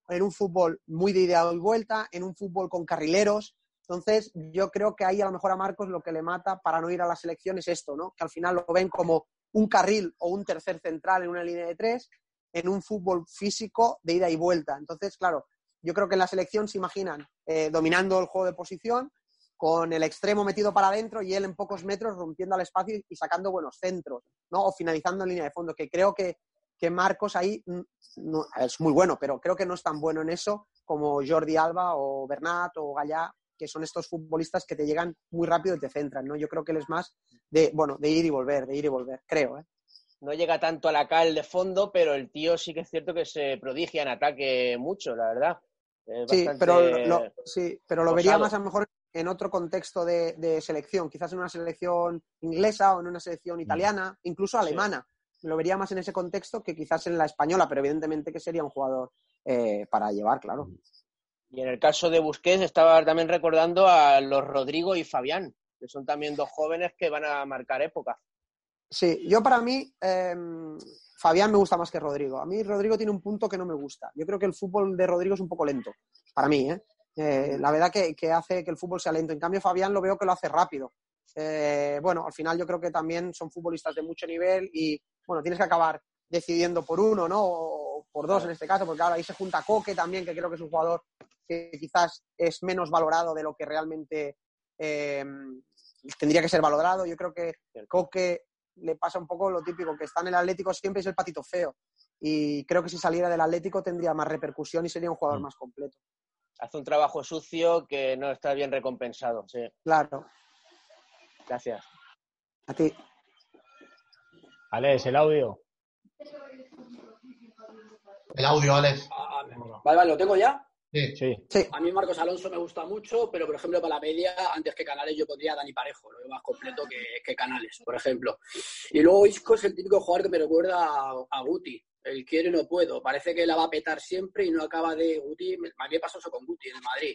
en un fútbol muy de ida y vuelta, en un fútbol con carrileros. Entonces, yo creo que ahí a lo mejor a Marcos lo que le mata para no ir a la selección es esto, ¿no? Que al final lo ven como un carril o un tercer central en una línea de tres, en un fútbol físico de ida y vuelta. Entonces, claro, yo creo que en la selección se imaginan eh, dominando el juego de posición, con el extremo metido para adentro y él en pocos metros rompiendo al espacio y sacando buenos centros, ¿no? O finalizando en línea de fondo, que creo que, que Marcos ahí mm, no- es muy bueno, pero creo que no es tan bueno en eso como Jordi Alba o Bernat o Gallá, que son estos futbolistas que te llegan muy rápido y te centran, ¿no? Yo creo que él es más de, bueno, de ir y volver, de ir y volver, creo, ¿eh? No llega tanto a la cal de fondo, pero el tío sí que es cierto que se prodigia en ataque mucho, la verdad. Sí, pero lo, sí, pero lo vería más a lo mejor en otro contexto de, de selección, quizás en una selección inglesa o en una selección italiana, incluso alemana. Lo vería más en ese contexto que quizás en la española, pero evidentemente que sería un jugador eh, para llevar, claro. Y en el caso de Busquets estaba también recordando a los Rodrigo y Fabián, que son también dos jóvenes que van a marcar época. Sí, yo para mí, eh, Fabián me gusta más que Rodrigo. A mí Rodrigo tiene un punto que no me gusta. Yo creo que el fútbol de Rodrigo es un poco lento, para mí. ¿eh? Eh, la verdad que, que hace que el fútbol sea lento. En cambio, Fabián lo veo que lo hace rápido. Eh, bueno, al final yo creo que también son futbolistas de mucho nivel y, bueno, tienes que acabar decidiendo por uno, ¿no? O por dos en este caso, porque ahora ahí se junta Coque también, que creo que es un jugador que quizás es menos valorado de lo que realmente eh, tendría que ser valorado. Yo creo que Coque le pasa un poco lo típico, que está en el Atlético siempre es el patito feo. Y creo que si saliera del Atlético tendría más repercusión y sería un jugador Mm. más completo. Hace un trabajo sucio que no está bien recompensado, sí. Claro, Gracias. a ti. Alex, el audio. El audio, Alex. Ah, Vale, vale, ¿lo tengo ya? Sí. Sí. A mí Marcos Alonso me gusta mucho, pero por ejemplo para la media, antes que Canales, yo pondría a Dani Parejo, lo veo más completo que, que Canales, por ejemplo. Y luego Isco es el típico jugador que me recuerda a, a Guti, el quiero y no puedo. Parece que la va a petar siempre y no acaba de Guti. Me me pasó eso con Guti en el Madrid.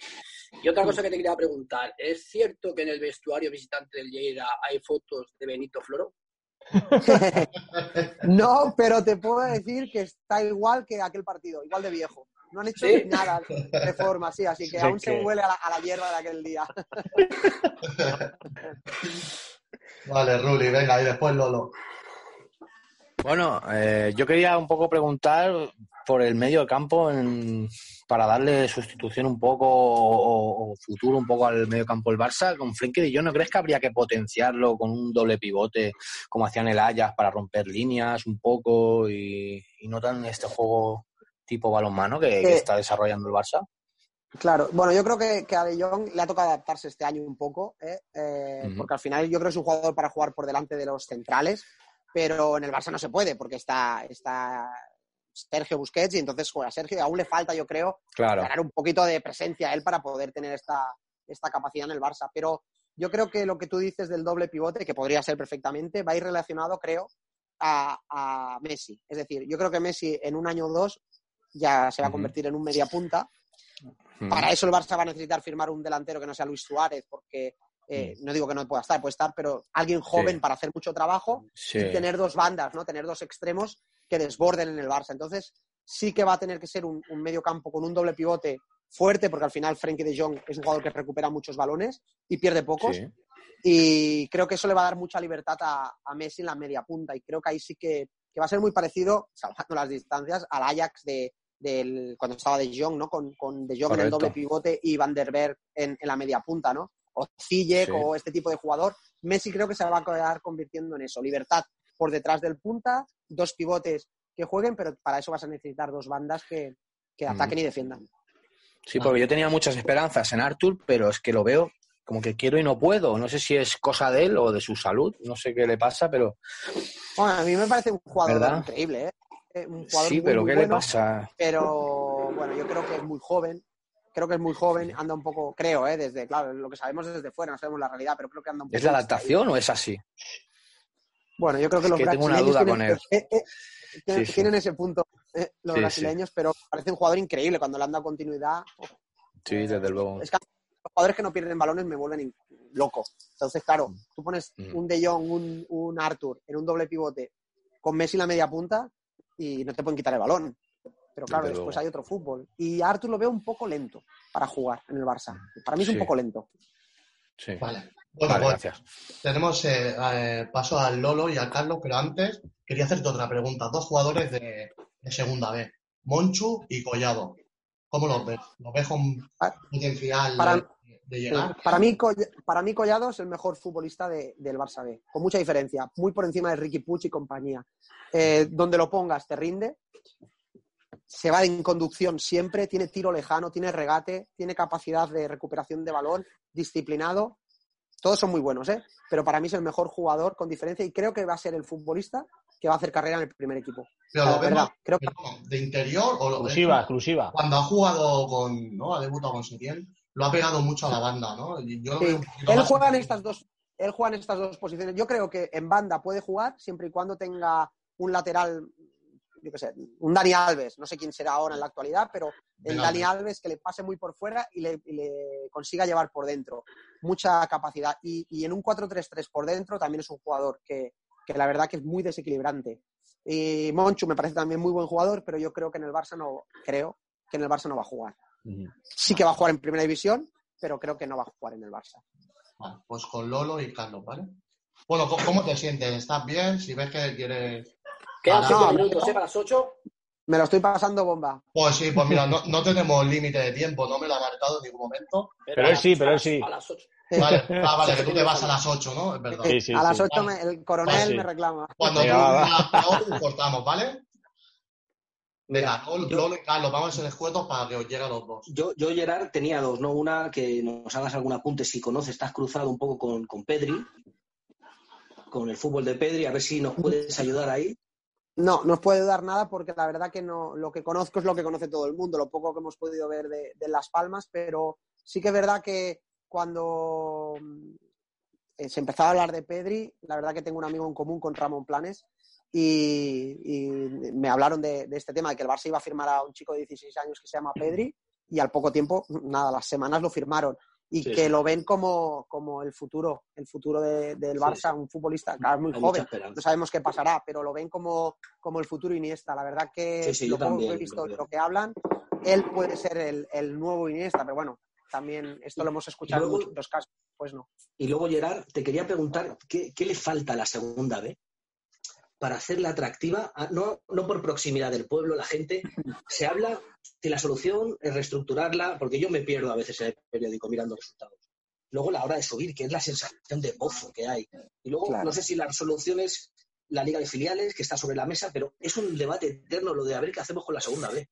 Y otra cosa que te quería preguntar, ¿es cierto que en el vestuario visitante del Lleida hay fotos de Benito Floro? No, pero te puedo decir que está igual que aquel partido, igual de viejo. No han hecho ¿Sí? nada de forma así, así que Sí, aún que- se huele a la, a la hierba de aquel día. Vale, Ruli, venga, y después Lolo. Bueno, eh, yo quería un poco preguntar por el medio de campo en- para darle sustitución un poco o, o futuro un poco al medio campo del Barça. Con Frenkie de Jong, ¿no crees que habría que potenciarlo con un doble pivote como hacían el Ajax para romper líneas un poco y, y no tan este juego tipo balonmano que, que Eh, está desarrollando el Barça? Claro, bueno, yo creo que, que a De Jong le ha tocado adaptarse este año un poco, ¿eh? Eh, porque al final yo creo que es un jugador para jugar por delante de los centrales, pero en el Barça no se puede porque está, está Sergio Busquets y entonces juega Sergio y aún le falta, yo creo, Claro. ganar un poquito de presencia a él para poder tener esta, esta capacidad en el Barça. Pero yo creo que lo que tú dices del doble pivote, que podría ser perfectamente, va a ir relacionado, creo, a, a Messi. Es decir, yo creo que Messi en un año o dos ya se va a convertir en un media punta. Para eso el Barça va a necesitar firmar un delantero que no sea Luis Suárez, porque eh, no digo que no pueda estar, puede estar, pero alguien joven Sí. para hacer mucho trabajo Sí. y tener dos bandas, ¿no? Tener dos extremos que desborden en el Barça. Entonces, sí que va a tener que ser un, un medio campo con un doble pivote fuerte, porque al final Frenkie de Jong es un jugador que recupera muchos balones y pierde pocos. Sí. Y creo que eso le va a dar mucha libertad a, a Messi en la media punta. Y creo que ahí sí que, que va a ser muy parecido, salvando las distancias, al Ajax de, del, cuando estaba De Jong, ¿no? Con, con De Jong en el doble pivote y Van der Berg en, en la media punta, ¿no? O Ziyech Sí. o este tipo de jugador. Messi creo que se va a quedar convirtiendo en eso. Libertad por detrás del punta, dos pivotes que jueguen, pero para eso vas a necesitar dos bandas que, que Mm. ataquen y defiendan. Sí, porque yo tenía muchas esperanzas en Arthur, pero es que lo veo como que quiero y no puedo. No sé si es cosa de él o de su salud, no sé qué le pasa, pero Bueno, a mí me parece un jugador ¿Verdad? increíble, ¿eh? Eh, Un jugador sí, muy, pero muy ¿qué le pasa? Pero bueno, yo creo que es muy joven. Creo que es muy joven, anda un poco, creo, ¿eh? desde, claro, lo que sabemos es desde fuera, no sabemos la realidad, pero creo que anda un poco. ¿Es la adaptación o es así? Bueno, yo creo que Es los que tengo una brasileños duda tienen, con él. eh, eh, tienen- Sí, sí. tienen ese punto, eh, los Sí, brasileños, pero parece un jugador increíble cuando le han dado continuidad. Sí, desde luego. Es que los jugadores que no pierden balones me vuelven loco. Entonces, claro, tú pones Mm. un De Jong, un, un Arthur en un doble pivote con Messi en la media punta y no te pueden quitar el balón. Pero claro, Desde después luego. hay otro fútbol. Y a Arthur lo veo un poco lento para jugar en el Barça. Para mí es un poco lento. Sí. Vale. Bueno, Vale, pues gracias. tenemos eh, eh, paso al Lolo y a Carlos, pero antes quería hacerte otra pregunta. Dos jugadores de, de segunda B, Monchu y Collado. ¿Cómo los ves? ¿Los ves con Ah, potencial para- de, de llegar? Para mí, para mí Collado es el mejor futbolista de- del Barça B, con mucha diferencia, muy por encima de Ricky Puig y compañía. Eh, donde lo pongas te rinde, se va en conducción siempre, tiene tiro lejano, tiene regate, tiene capacidad de recuperación de balón, disciplinado. Todos son muy buenos, ¿eh? Pero para mí es el mejor jugador con diferencia y creo que va a ser el futbolista que va a hacer carrera en el primer equipo. Pero La lo verdad, vemos creo que de interior o lo ves Exclusiva, exclusiva. cuando ha jugado con, ¿no? Ha debutado con Setién, lo ha pegado mucho a la banda, ¿no? Y Yo lo Sí. veo un poquito Él más- juega en estas dos, él juega en estas dos posiciones. Yo creo que en banda puede jugar siempre y cuando tenga un lateral, yo qué sé, un Dani Alves, no sé quién será ahora en la actualidad, pero el Dani Alves que le pase muy por fuera y le, y le consiga llevar por dentro. Mucha capacidad. Y, y en un 4-3-3 por dentro también es un jugador que, que la verdad que es muy desequilibrante. Y Monchu me parece también muy buen jugador, pero yo creo que en el Barça no, creo que en el Barça no va a jugar. Sí que va a jugar en primera división, pero creo que no va a jugar en el Barça. Pues con Lolo y Carlos, ¿vale? Bueno, ¿cómo- ¿cómo te sientes? ¿Estás bien? Si ves que quieres... Quedan parar- cinco no, minutos, ¿eh? Para las ocho. Me lo estoy pasando bomba. Pues sí, pues mira, no, no tenemos límite de tiempo, no me lo ha marcado en ningún momento. Pero él sí, pero él sí. A las ocho. Vale, ah, vale, que tú te vas a las 8, ¿no? Es verdad. Sí, sí, a las sí. 8 me- el coronel Vale, sí. me reclama. Cuando Venga, tú peor, cortamos, ¿vale? Venga, Lolo y Carlos, vamos a ser escuetos para que os llegue a los dos. Yo, yo, Gerard, tenía dos, ¿no? Una que nos hagas algún apunte si conoces, estás cruzado un poco con, con Pedri, con el fútbol de Pedri, a ver si nos puedes ayudar ahí. No, no os puede dar nada porque la verdad que no, lo que conozco es lo que conoce todo el mundo, lo poco que hemos podido ver de, Las Palmas, pero sí que es verdad que cuando mm, eh, se empezaba a hablar de Pedri, la verdad que tengo un amigo en común con Ramón Planes y, me hablaron de, de este tema, de que el Barça iba a firmar a un chico de 16 años que se llama Pedri y al poco tiempo, nada, las semanas lo firmaron y Sí, que sí. lo ven como, como el futuro, el futuro de- del Barça, sí. un futbolista, es muy Hay joven, no sabemos qué pasará, pero lo ven como, como el futuro Iniesta. La verdad que lo también he visto lo de creo. lo que hablan, él puede ser el, el nuevo Iniesta, pero bueno, también esto lo hemos escuchado luego- en muchos casos, pues no. Y luego, Gerard, te quería preguntar, ¿qué, qué le falta a la segunda B para hacerla atractiva? No, no por proximidad del pueblo, la gente. Se habla que la solución es reestructurarla, porque yo me pierdo a veces en el periódico mirando resultados. Luego la hora de subir, que es la sensación de pozo que hay. Y luego, Claro. no sé si la solución es la liga de filiales, que está sobre la mesa, pero es un debate eterno lo de a ver qué hacemos con la segunda B.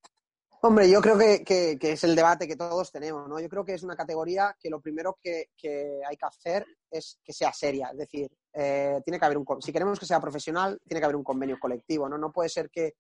Hombre, yo creo que, que- es el debate que todos tenemos, ¿no? Yo creo que es una categoría que lo primero que, que hay que hacer es que sea seria. Es decir, eh, tiene que haber un si queremos que sea profesional, tiene que haber un convenio colectivo, ¿no? No puede ser que,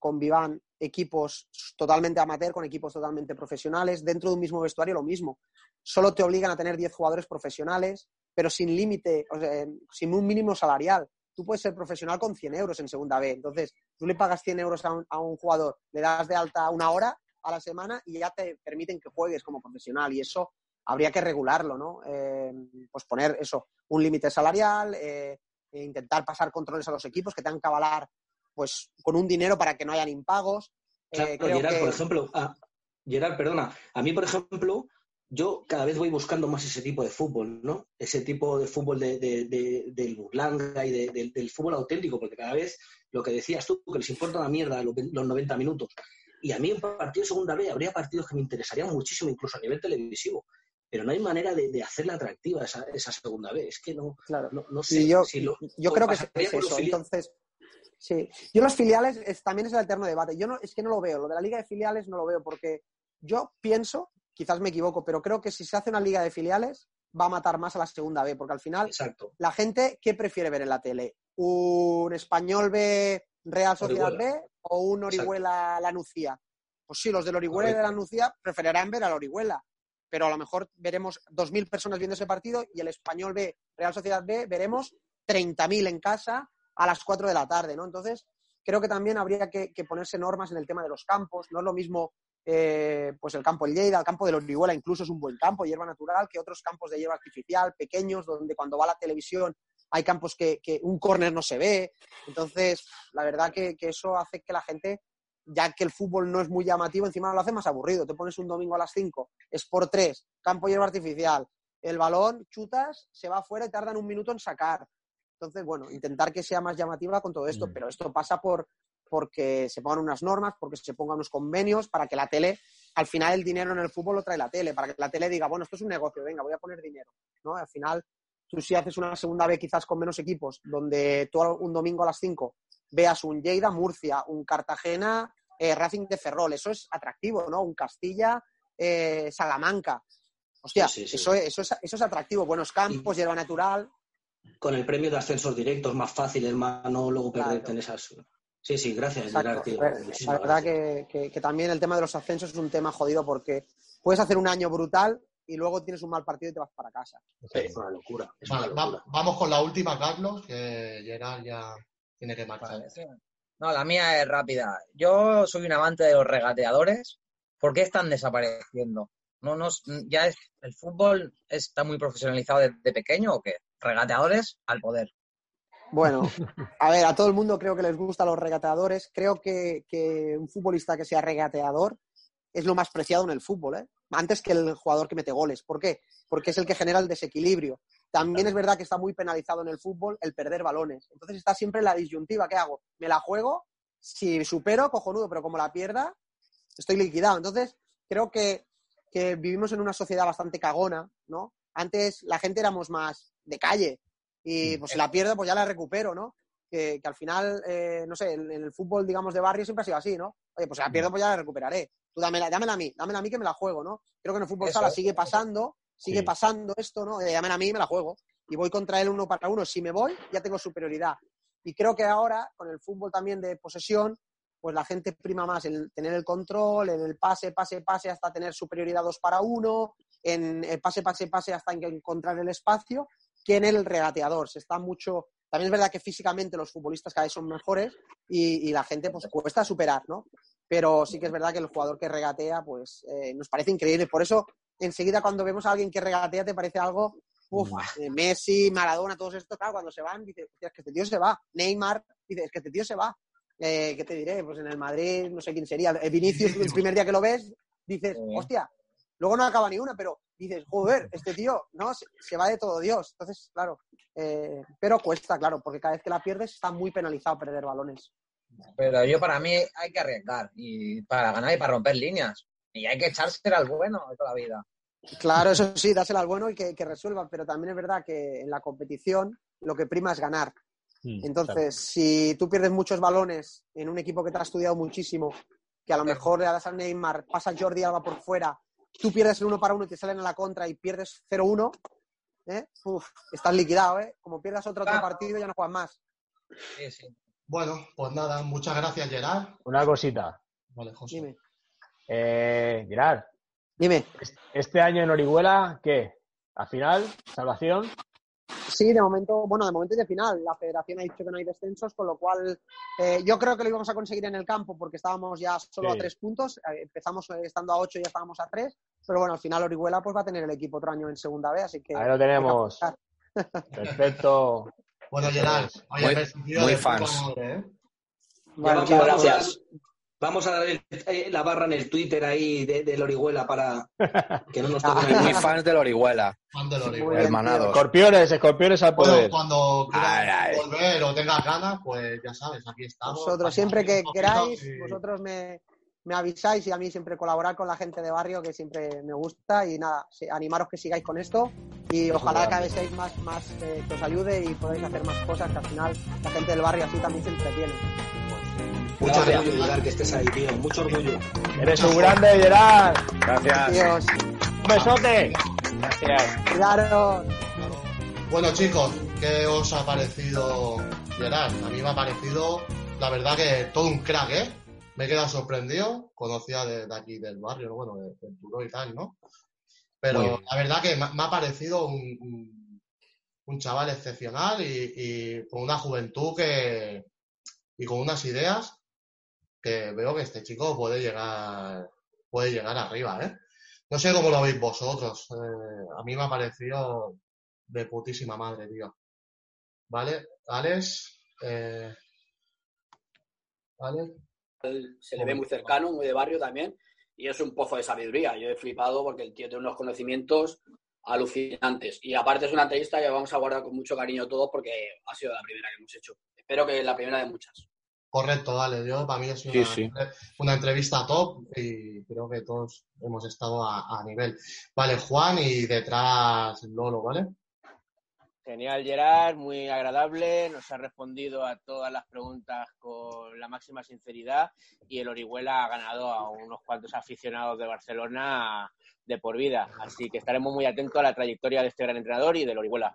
convivan equipos totalmente amateur con equipos totalmente profesionales. Dentro de un mismo vestuario lo mismo. Solo te obligan a tener 10 jugadores profesionales, pero sin límite, o sea, sin un mínimo salarial. Tú puedes ser profesional con 100 euros en segunda B. Entonces, tú le pagas 100 euros a un, a un jugador, le das de alta una hora a la semana y ya te permiten que juegues como profesional. Y eso habría que regularlo, ¿no? Eh, pues poner eso, un límite salarial, eh, e intentar pasar controles a los equipos que tengan que avalar pues con un dinero para que no hayan impagos. Eh, Claro, creo Gerard, que- por ejemplo, ah, Gerard, perdona, a mí, por ejemplo, yo cada vez voy buscando más ese tipo de fútbol, ¿no? Ese tipo de fútbol de, de- de- del burlanga y de- del- del fútbol auténtico, porque cada vez lo que decías tú, que les importa una mierda los, los 90 minutos. Y a mí en partido de segunda B habría partidos que me interesarían muchísimo, incluso a nivel televisivo. Pero no hay manera de, de hacerla atractiva esa, esa segunda B. Es que no, Claro. no, no sé Y yo, si lo- yo creo que es, eso. Entonces, sí. Yo los filiales es- también es el eterno debate. Yo no, es que no lo veo. Lo de la liga de filiales no lo veo porque yo pienso, quizás me equivoco, pero creo que si se hace una liga de filiales va a matar más a la segunda B, porque al final Exacto. la gente, ¿qué prefiere ver en la tele? ¿Un español B Real Sociedad Orihuela. B o un Orihuela Lanucía? Pues sí, los del Orihuela y de. Lanucía preferirán ver al Orihuela, pero a lo mejor veremos 2.000 personas viendo ese partido y el español B Real Sociedad B veremos 30.000 en casa a las 4 de la tarde, ¿no? Entonces, creo que también habría que, que ponerse normas en el tema de los campos. No es lo mismo eh, pues el campo del Lleida, el campo de los Orihuela incluso es un buen campo, hierba natural, que otros campos de hierba artificial, pequeños, donde cuando va la televisión hay campos que, que un córner no se ve. Entonces, la verdad que, que eso hace que la gente, ya que el fútbol no es muy llamativo, encima lo hace más aburrido. Te pones un domingo a las 5, es por 3, campo hierba artificial, el balón, chutas, se va afuera y tardan un minuto en sacar. Entonces, bueno, intentar que sea más llamativa con todo esto, Mm. pero esto pasa por porque se pongan unas normas, porque se pongan unos convenios, para que la tele, al final el dinero en el fútbol lo trae la tele, para que la tele diga, bueno, esto es un negocio, venga, voy a poner dinero, ¿no? Al final, tú si haces una segunda vez quizás con menos equipos, donde tú un domingo a las 5 veas un Lleida, Murcia, un Cartagena, eh, Racing de Ferrol, eso es atractivo, ¿no? Un Castilla, eh, Salamanca. Hostia, Sí, sí, sí. Eso, es, eso, es, eso es atractivo. Buenos campos, hierba natural. con el premio de ascensos directos más fácil, hermano, luego perderte Claro. en esas. Sí, sí, gracias, Exacto. Gerard, tío. La verdad gracias. que, que- que también el tema de los ascensos es un tema jodido porque puedes hacer un año brutal y luego tienes un mal partido y te vas para casa. Es una locura. Es Vale, una va- locura. vamos con la última, Carlos, que Gerard ya tiene que marchar. Vale, sí. No, la mía es rápida. Yo soy un amante de los regateadores. ¿Por qué están desapareciendo? No, no, ya es, el fútbol está muy profesionalizado desde pequeño o qué? Regateadores al poder. Bueno, a ver, a todo el mundo creo que les gustan los regateadores. Creo que, que un futbolista que sea regateador es lo más preciado en el fútbol, ¿eh? Antes que el jugador que mete goles. ¿Por qué? Porque es el que genera el desequilibrio. También es verdad que está muy penalizado en el fútbol el perder balones. Entonces está siempre la disyuntiva. ¿Qué hago? ¿Me la juego? Si supero, cojonudo, pero como la pierda, estoy liquidado. Entonces, creo que, que vivimos en una sociedad bastante cagona, ¿no? Antes la gente éramos más de calle y pues si la pierdo pues ya la recupero, ¿no? Que, que al final, eh, no sé, en, en el fútbol, digamos, de barrio siempre ha sido así, ¿no? Oye, pues si la pierdo pues ya la recuperaré. Tú dámela, dámela a mí, dámela a mí que me la juego, ¿no? Creo que en el fútbol Eso sala sigue pasando, sigue Sí. pasando esto, ¿no? Dámela a mí y me la juego. Y voy contra él uno para uno. Si me voy, ya tengo superioridad. Y creo que ahora, con el fútbol también de posesión, pues la gente prima más en tener el control, en el pase, pase, pase, hasta tener superioridad dos para uno, en el pase, pase, pase, hasta en encontrar el espacio, que en el regateador. Se está mucho. También es verdad que físicamente los futbolistas cada vez son mejores y, y la gente pues cuesta superar, ¿no? Pero sí que es verdad que el jugador que regatea, pues eh, nos parece increíble. Por eso, enseguida cuando vemos a alguien que regatea, te parece algo, uff, eh, Messi, Maradona, todos estos, claro, cuando se van, dices, "Hostia, es que este tío se va. Neymar, dices, es que este tío se va. Eh, ¿Qué te diré? Pues en el Madrid, no sé quién sería. Eh, Vinicius, el primer día que lo ves, dices, hostia, luego no acaba ni una, pero dices, joder, este tío, no, se, se va de todo Dios. Entonces, claro, eh, pero cuesta, claro, porque cada vez que la pierdes está muy penalizado perder balones. Pero yo para mí hay que arriesgar y para ganar y para romper líneas. Y hay que echarse al bueno de toda la vida. Claro, eso sí, dásela al bueno y que, que resuelva, pero también es verdad que en la competición lo que prima es ganar. Mm, Entonces, si tú pierdes muchos balones en un equipo que te ha estudiado muchísimo, que a lo mejor le das a Neymar, pasa Jordi Alba por fuera, tú pierdes el uno para uno y te salen a la contra y pierdes 0-1, ¿eh? Estás liquidado, ¿eh? Como pierdas otro, otro partido ya no juegas más. Sí, sí. Bueno, pues nada, muchas gracias, Gerard. Una cosita. Vale, José. Dime. Eh, Gerard, Dime. este año en Orihuela, ¿qué? ¿A final? ¿Salvación? Sí, de momento, bueno, de momento y de final. La federación ha dicho que no hay descensos, con lo cual eh, yo creo que lo íbamos a conseguir en el campo porque estábamos ya solo Sí. a tres puntos. Eh, empezamos eh, estando a ocho y ya estábamos a tres. Pero bueno, al final Orihuela pues va a tener el equipo otro año en segunda B, así que. Ahí lo tenemos. Perfecto. Bueno, Gerard, oye, Muy- puta fans. madre, ¿eh? Bueno, muchas gracias. Vamos a dar el- eh, la barra en el Twitter ahí de, de Lorihuela para que no nos toquen Muy el fans del Orihuela, Fan del Muy Orihuela. bien, hermanados. Escorpiones, escorpiones al Bueno, poder. cuando quieras Ay, ay. volver o tengas ganas, pues ya sabes, aquí estamos. Vosotros, siempre que queráis, y- vosotros me, me avisáis y a mí siempre colaborar con la gente de barrio, que siempre me gusta. Y nada, animaros que sigáis con esto y ojalá cada vez seáis más, más eh, que os ayude y podáis hacer más cosas, que al final la gente del barrio así también se entretiene. Mucho Gracias. orgullo, Gerard, que estés ahí, tío. Mucho orgullo. Eres un grande, Gerard. Gracias. Dios, Un besote. Gracias. cuidaros. Bueno, chicos, ¿qué os ha parecido Gerard? A mí me ha parecido, la verdad, que todo un crack, ¿eh? Me he quedado sorprendido. Conocía de, de aquí del barrio, ¿no? bueno, de, del Turó y tal, ¿no? Pero la verdad que me, me ha parecido un, un- un chaval excepcional y, y con una juventud que y con unas ideas que veo que este chico puede llegar puede llegar arriba, ¿eh? No sé cómo lo veis vosotros. eh, a mí me ha parecido de putísima madre, tío. ¿Vale? Alex, eh, se le ve muy cercano, muy de barrio también, y es un pozo de sabiduría. Yo he flipado porque el tío tiene unos conocimientos alucinantes. Y aparte es una entrevista que vamos a guardar con mucho cariño todos porque ha sido la primera que hemos hecho. Espero que la primera de muchas. Correcto, vale. Yo, para mí es Sí, una, sí. una entrevista top y creo que todos hemos estado a, a nivel. Vale, Juan y detrás Lolo, ¿vale? Genial, Gerard, muy agradable. Nos ha respondido a todas las preguntas con la máxima sinceridad y el Orihuela ha ganado a unos cuantos aficionados de Barcelona de por vida. Así que estaremos muy atentos a la trayectoria de este gran entrenador y del Orihuela.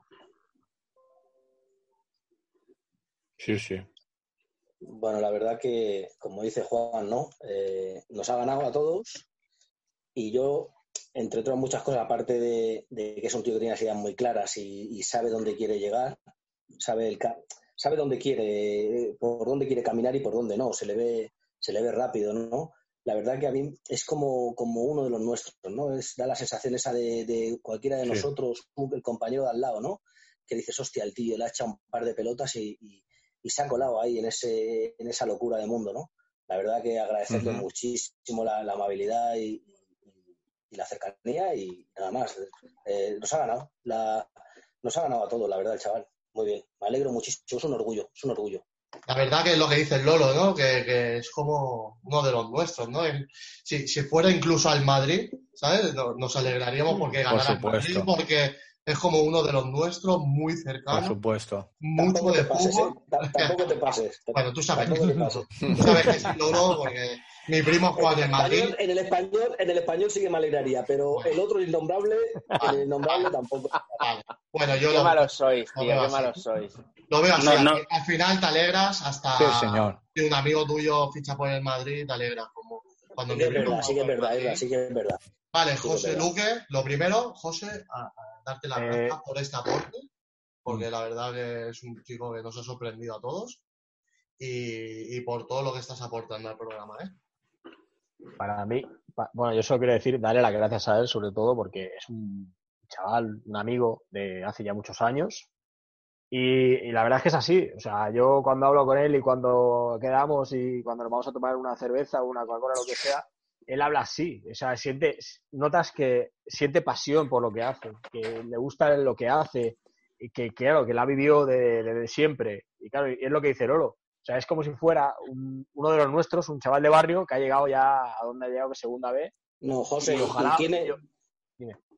Sí, sí. Bueno, la verdad que, como dice Juan, ¿no? Eh, nos ha ganado a todos y yo, entre otras muchas cosas, aparte de, de que es un tío que tiene las ideas muy claras y, y sabe dónde quiere llegar, sabe el sabe dónde quiere, por dónde quiere caminar y por dónde no, se le ve, se le ve rápido, ¿no? La verdad que a mí es como, como uno de los nuestros, ¿no? Es, da la sensación esa de, de cualquiera de Sí. nosotros, el compañero de al lado, ¿no? Que dices, hostia, el tío le ha echado un par de pelotas y, y- y se ha colado ahí en, ese, en esa locura de mundo, ¿no? La verdad que agradecerle muchísimo la, la amabilidad y, y- y la cercanía y nada más. Eh, nos ha ganado, la, nos ha ganado a todos, la verdad, el chaval. Muy bien, me alegro muchísimo, es un orgullo, es un orgullo. La verdad que es lo que dice el Lolo, ¿no? Que, que es como uno de los nuestros, ¿no? Si, si fuera incluso al Madrid, ¿sabes? No- Nos alegraríamos porque Por ganara el Madrid, porque es como uno de los nuestros, muy Por cercano, supuesto. mucho Tampoco de te pases, fútbol. ¿eh? Ta- Tampoco te pases. Bueno, tú sabes, Tampoco te pases. tú sabes que sí logro porque mi primo juega en el Madrid. Español- en el español, en el español sí que me alegraría, pero el otro el innombrable, el innombrable tampoco. Vale. Bueno, yo Qué lo, malos sois, lo tío, veo qué así. malos sois. Lo veo así. No, al, no. al final te alegras hasta Sí, señor. si un amigo tuyo ficha por el Madrid, te alegras como cuando Sí mi que es primo verdad, sí que es por verdad, sí que es verdad. Vale, Sí José. Luque, lo primero, José, a, a darte las Eh, gracias por este aporte, porque la verdad que es un chico que nos ha sorprendido a todos y, y por todo lo que estás aportando al programa, ¿eh? Para mí, pa- bueno, yo solo quiero decir, darle las gracias a él, sobre todo porque es un chaval, un amigo de hace ya muchos años. Y, y la verdad es que es así. O sea, yo cuando hablo con él y cuando quedamos y cuando nos vamos a tomar una cerveza o una Coca-Cola, lo que sea, él habla así. O sea, siente, notas que siente pasión por lo que hace, que le gusta lo que hace y que, claro, que la ha vivido desde de, de siempre. Y claro, y es lo que dice Lolo. O sea, es como si fuera un- uno de los nuestros, un chaval de barrio que ha llegado ya a donde ha llegado, que segunda vez. No, José, Y ojalá- tiene, yo-.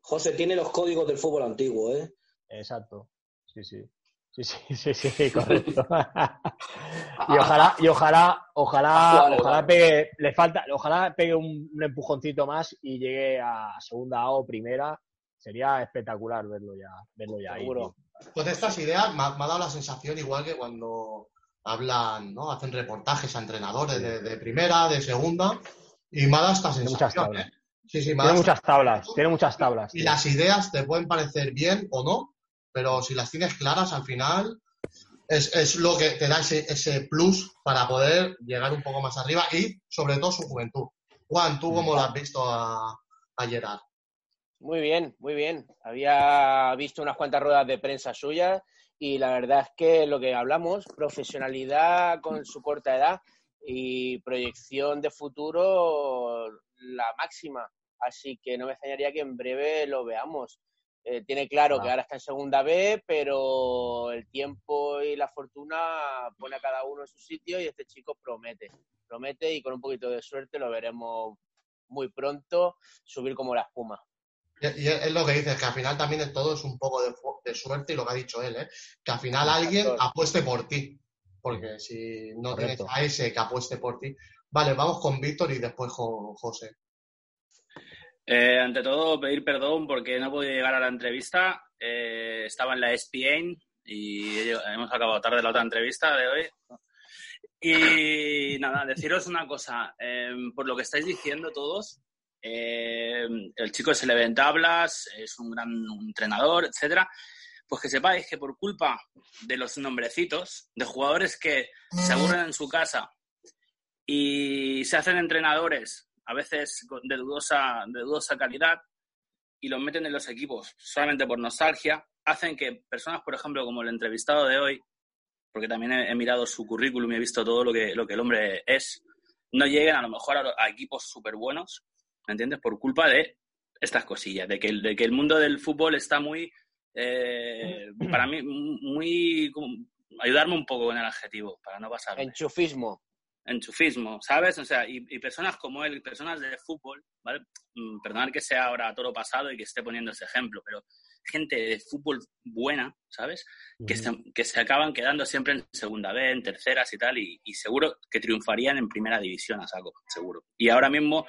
José tiene los códigos del fútbol antiguo, ¿eh? Exacto. Sí, sí. Sí, sí, sí, sí, correcto. y ojalá, y ojalá, ojalá, Vale, ojalá pegue, le falta, ojalá pegue un, un empujoncito más y llegue a segunda A o primera. Sería espectacular verlo ya, verlo ya ahí. Seguro. tío. Pues estas ideas me ha, me ha dado la sensación igual que cuando hablan, ¿no? Hacen reportajes a entrenadores de, de primera, de segunda, y me ha dado esta Tiene muchas sensación, tablas. ¿eh? Sí, sí, me Tiene muchas tablas, tiene muchas tablas. Y tío. las ideas te pueden parecer bien o no, pero si las tienes claras al final es, es lo que te da ese, ese plus para poder llegar un poco más arriba y sobre todo su juventud. Juan, ¿tú cómo lo has visto a, a Gerard? Muy bien, muy bien. Había visto unas cuantas ruedas de prensa suyas y la verdad es que lo que hablamos, profesionalidad con su corta edad y proyección de futuro la máxima. Así que no me extrañaría que en breve lo veamos. Eh, tiene claro Ah. que ahora está en segunda B, pero el tiempo y la fortuna pone a cada uno en su sitio y este chico promete, promete y con un poquito de suerte lo veremos muy pronto subir como la espuma. Y, es lo que dices, que al final también es todo es un poco de, suerte y lo que ha dicho él, ¿eh? que al final alguien apueste por ti. Porque si no Correcto. tienes a ese que apueste por ti. Vale, vamos con Víctor y después con José. Eh, ante todo, pedir perdón porque no podido llegar a la entrevista. Eh, estaba en la ESPN y hemos acabado tarde la otra entrevista de hoy. Y nada, deciros una cosa. eh, por lo que estáis diciendo todos, el chico se le ven tablas, es un gran entrenador, etcétera. Pues que sepáis que por culpa de los nombrecitos, de jugadores que se aburren en su casa y se hacen entrenadores a veces de dudosa, de dudosa calidad y los meten en los equipos solamente por nostalgia, hacen que personas, por ejemplo, como el entrevistado de hoy, porque también he, he mirado su currículum y he visto todo lo que, lo que el hombre es, no lleguen a lo mejor a, a equipos súper buenos, ¿me entiendes? Por culpa de estas cosillas, de que, de que el mundo del fútbol está muy, eh, para mí, muy... como- ayudarme un poco con el adjetivo, para no pasar Enchufismo. Enchufismo, ¿sabes? O sea, y, y personas como él, personas de fútbol, ¿vale? Mm, Perdonad que sea ahora toro pasado y que esté poniendo ese ejemplo, pero gente de fútbol buena, ¿sabes? Que, se, que se acaban quedando siempre en segunda B, en terceras y tal, y, y seguro que triunfarían en primera división a saco, seguro. Y ahora mismo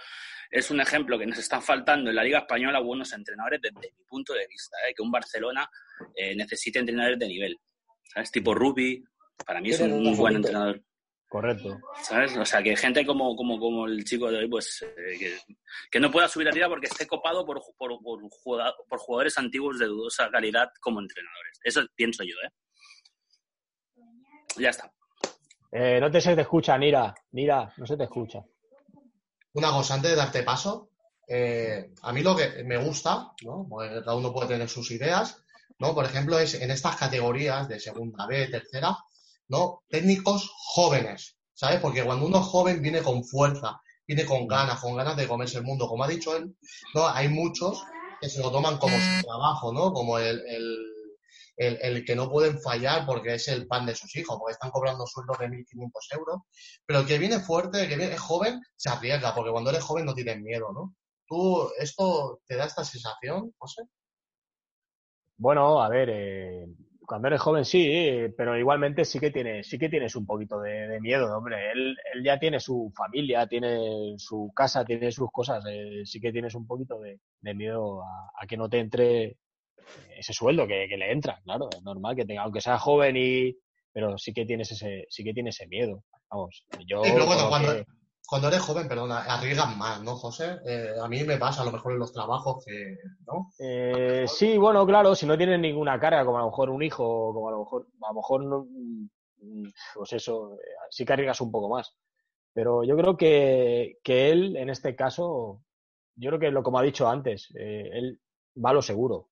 es un ejemplo que nos están faltando en la Liga Española buenos entrenadores desde mi punto de vista, ¿eh? que un Barcelona eh, necesite entrenadores de nivel, ¿sabes? Tipo Rubi, para mí es un, un buen entrenador. Correcto. ¿Sabes? O sea, que gente como, como, como el chico de hoy, pues, eh, que, que no pueda subir a tira porque esté copado por, por, por, por jugadores antiguos de dudosa calidad como entrenadores. Eso pienso yo, ¿eh? Ya está. Eh, no te se te escucha, Nira. Nira, no se te escucha. Una cosa, antes de darte paso, eh, a mí lo que me gusta, ¿no? Porque cada uno puede tener sus ideas, ¿no? Por ejemplo, es en estas categorías de segunda B, tercera, ¿no? Técnicos jóvenes, ¿sabes? Porque cuando uno es joven viene con fuerza, viene con ganas, con ganas de comerse el mundo. Como ha dicho él, ¿no? Hay muchos que se lo toman como su trabajo, ¿no? Como el, el, el- el que no pueden fallar porque es el pan de sus hijos, porque están cobrando sueldos de 1.500 euros. Pero el que viene fuerte, el que viene, es joven, se arriesga, porque cuando eres joven no tienes miedo, ¿no? ¿Tú, esto te da esta sensación, José? Bueno, a ver, eh, cuando eres joven sí, pero igualmente sí que tienes, sí que tienes un poquito de, de miedo, hombre. Él, él ya tiene su familia, tiene su casa, tiene sus cosas. eh, sí que tienes un poquito de, de miedo a, a que no te entre ese sueldo que, que le entra, claro, es normal que tenga, aunque sea joven y, pero sí que tienes ese, sí que tienes ese miedo. Vamos, yo lo cuando, que- cuando eres joven, perdona, arriesgas más, ¿no, José? Eh, a mí me pasa a lo mejor en los trabajos que, ¿no? Eh, sí, bueno, claro, si no tienes ninguna carga, como a lo mejor un hijo, como a lo mejor, a lo mejor no, mm, pues eso, eh, sí que arriesgas un poco más. Pero yo creo que, que él, en este caso, yo creo que lo como ha dicho antes, eh, él va a lo seguro.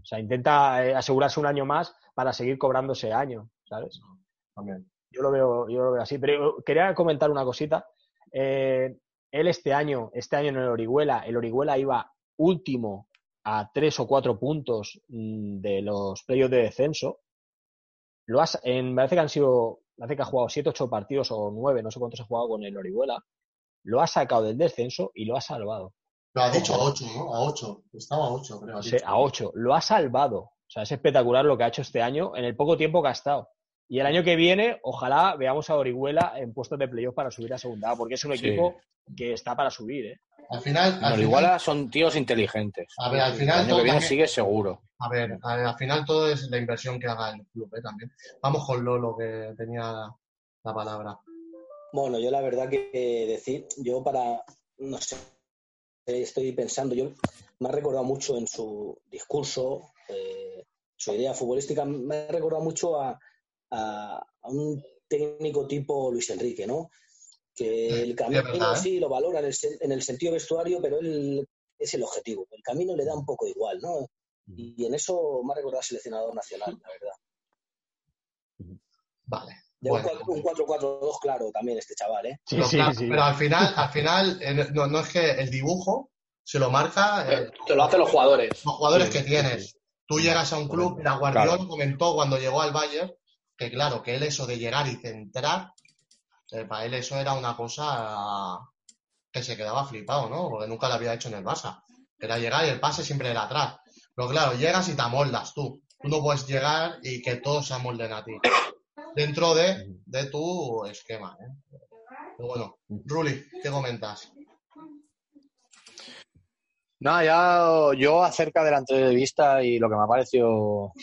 O sea, intenta asegurarse un año más para seguir cobrando ese año, ¿sabes? Yo lo veo, yo lo veo así. Pero quería comentar una cosita. Eh, él este año, este año en el Orihuela, el Orihuela iba último a tres o cuatro puntos mm, de los playoffs de descenso. Lo has, en, me parece que han sido, me parece que ha jugado siete, ocho partidos o nueve, no sé cuántos ha jugado con el Orihuela. Lo ha sacado del descenso y lo ha salvado. Lo has dicho a 8, ¿no? A 8. Estaba a 8, creo. Dicho. a 8. Lo ha salvado. O sea, es espectacular lo que ha hecho este año en el poco tiempo que ha estado. Y el año que viene, ojalá veamos a Orihuela en puestos de playoff para subir a segunda, porque es un Sí. equipo que está para subir. ¿eh? Al final, al final- igual son tíos inteligentes. A ver, al final El año todo que viene también- sigue seguro. A ver, a ver, al final todo es la inversión que haga el club, ¿eh? También. Vamos con Lolo, que tenía la palabra. Bueno, yo la verdad que decir, yo para, no sé, estoy pensando, yo me ha recordado mucho en su discurso, eh, su idea futbolística, me ha recordado mucho a, a- a un técnico tipo Luis Enrique, ¿no? Que el camino verdad, ¿eh? sí lo valora en el, sen- en el sentido vestuario, pero él es el objetivo. El camino le da un poco igual, ¿no? Y en eso me ha recordado al seleccionador nacional, la verdad. Vale. De Bueno. un 4-4-2, claro, también este chaval, ¿eh? Pero, claro, pero al final, al final no, no es que el dibujo se lo marca eh, Te lo hacen los jugadores. los jugadores Sí, que sí, tienes. Tú llegas a un club, mira, Guardiola Claro. comentó cuando llegó al Bayern que claro, que él eso de llegar y centrar, eh, para él eso era una cosa que se quedaba flipado, ¿no? Porque nunca lo había hecho en el Barça. Era llegar y el pase siempre era atrás. Pero claro, llegas y te amoldas tú. Tú no puedes llegar y que todos se amolden a ti. Dentro de, de tu esquema, ¿eh? Pero bueno, Ruli, ¿qué comentas? Nada, ya yo acerca de la entrevista y lo que me ha parecido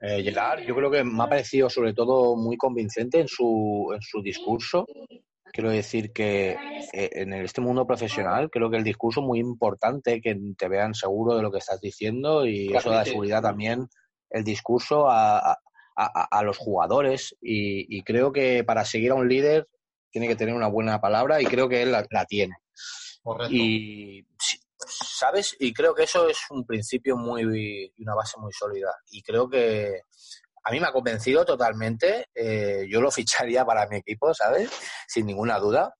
eh, Gerard, yo creo que me ha parecido sobre todo muy convincente en su, en su discurso. Quiero decir que eh, en este mundo profesional creo que el discurso es muy importante, que te vean seguro de lo que estás diciendo y eso da seguridad también el discurso a, a- a- a los jugadores y, y creo que para seguir a un líder tiene que tener una buena palabra y creo que él la- la tiene. Correcto. Y, ¿sabes? Y creo que eso es un principio muy y una base muy sólida. Y creo que a mí me ha convencido totalmente. eh, yo lo ficharía para mi equipo, ¿sabes? Sin ninguna duda.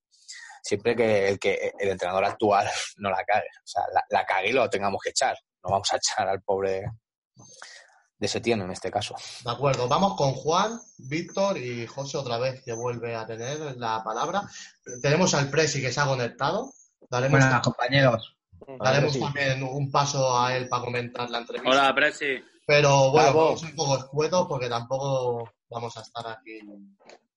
Siempre que el, que el entrenador actual no la cague. O sea, la, la cague y lo tengamos que echar. No vamos a echar al pobre de Setién en este caso. De acuerdo, vamos con Juan, Víctor y José otra vez que vuelve a tener la palabra. Tenemos al Presi que se ha conectado. Daremos, Buenas, compañeros. Daremos Sí. también un paso a él para comentar la entrevista. Hola, Presi. Pero bueno, vamos un poco escuetos porque tampoco vamos a estar aquí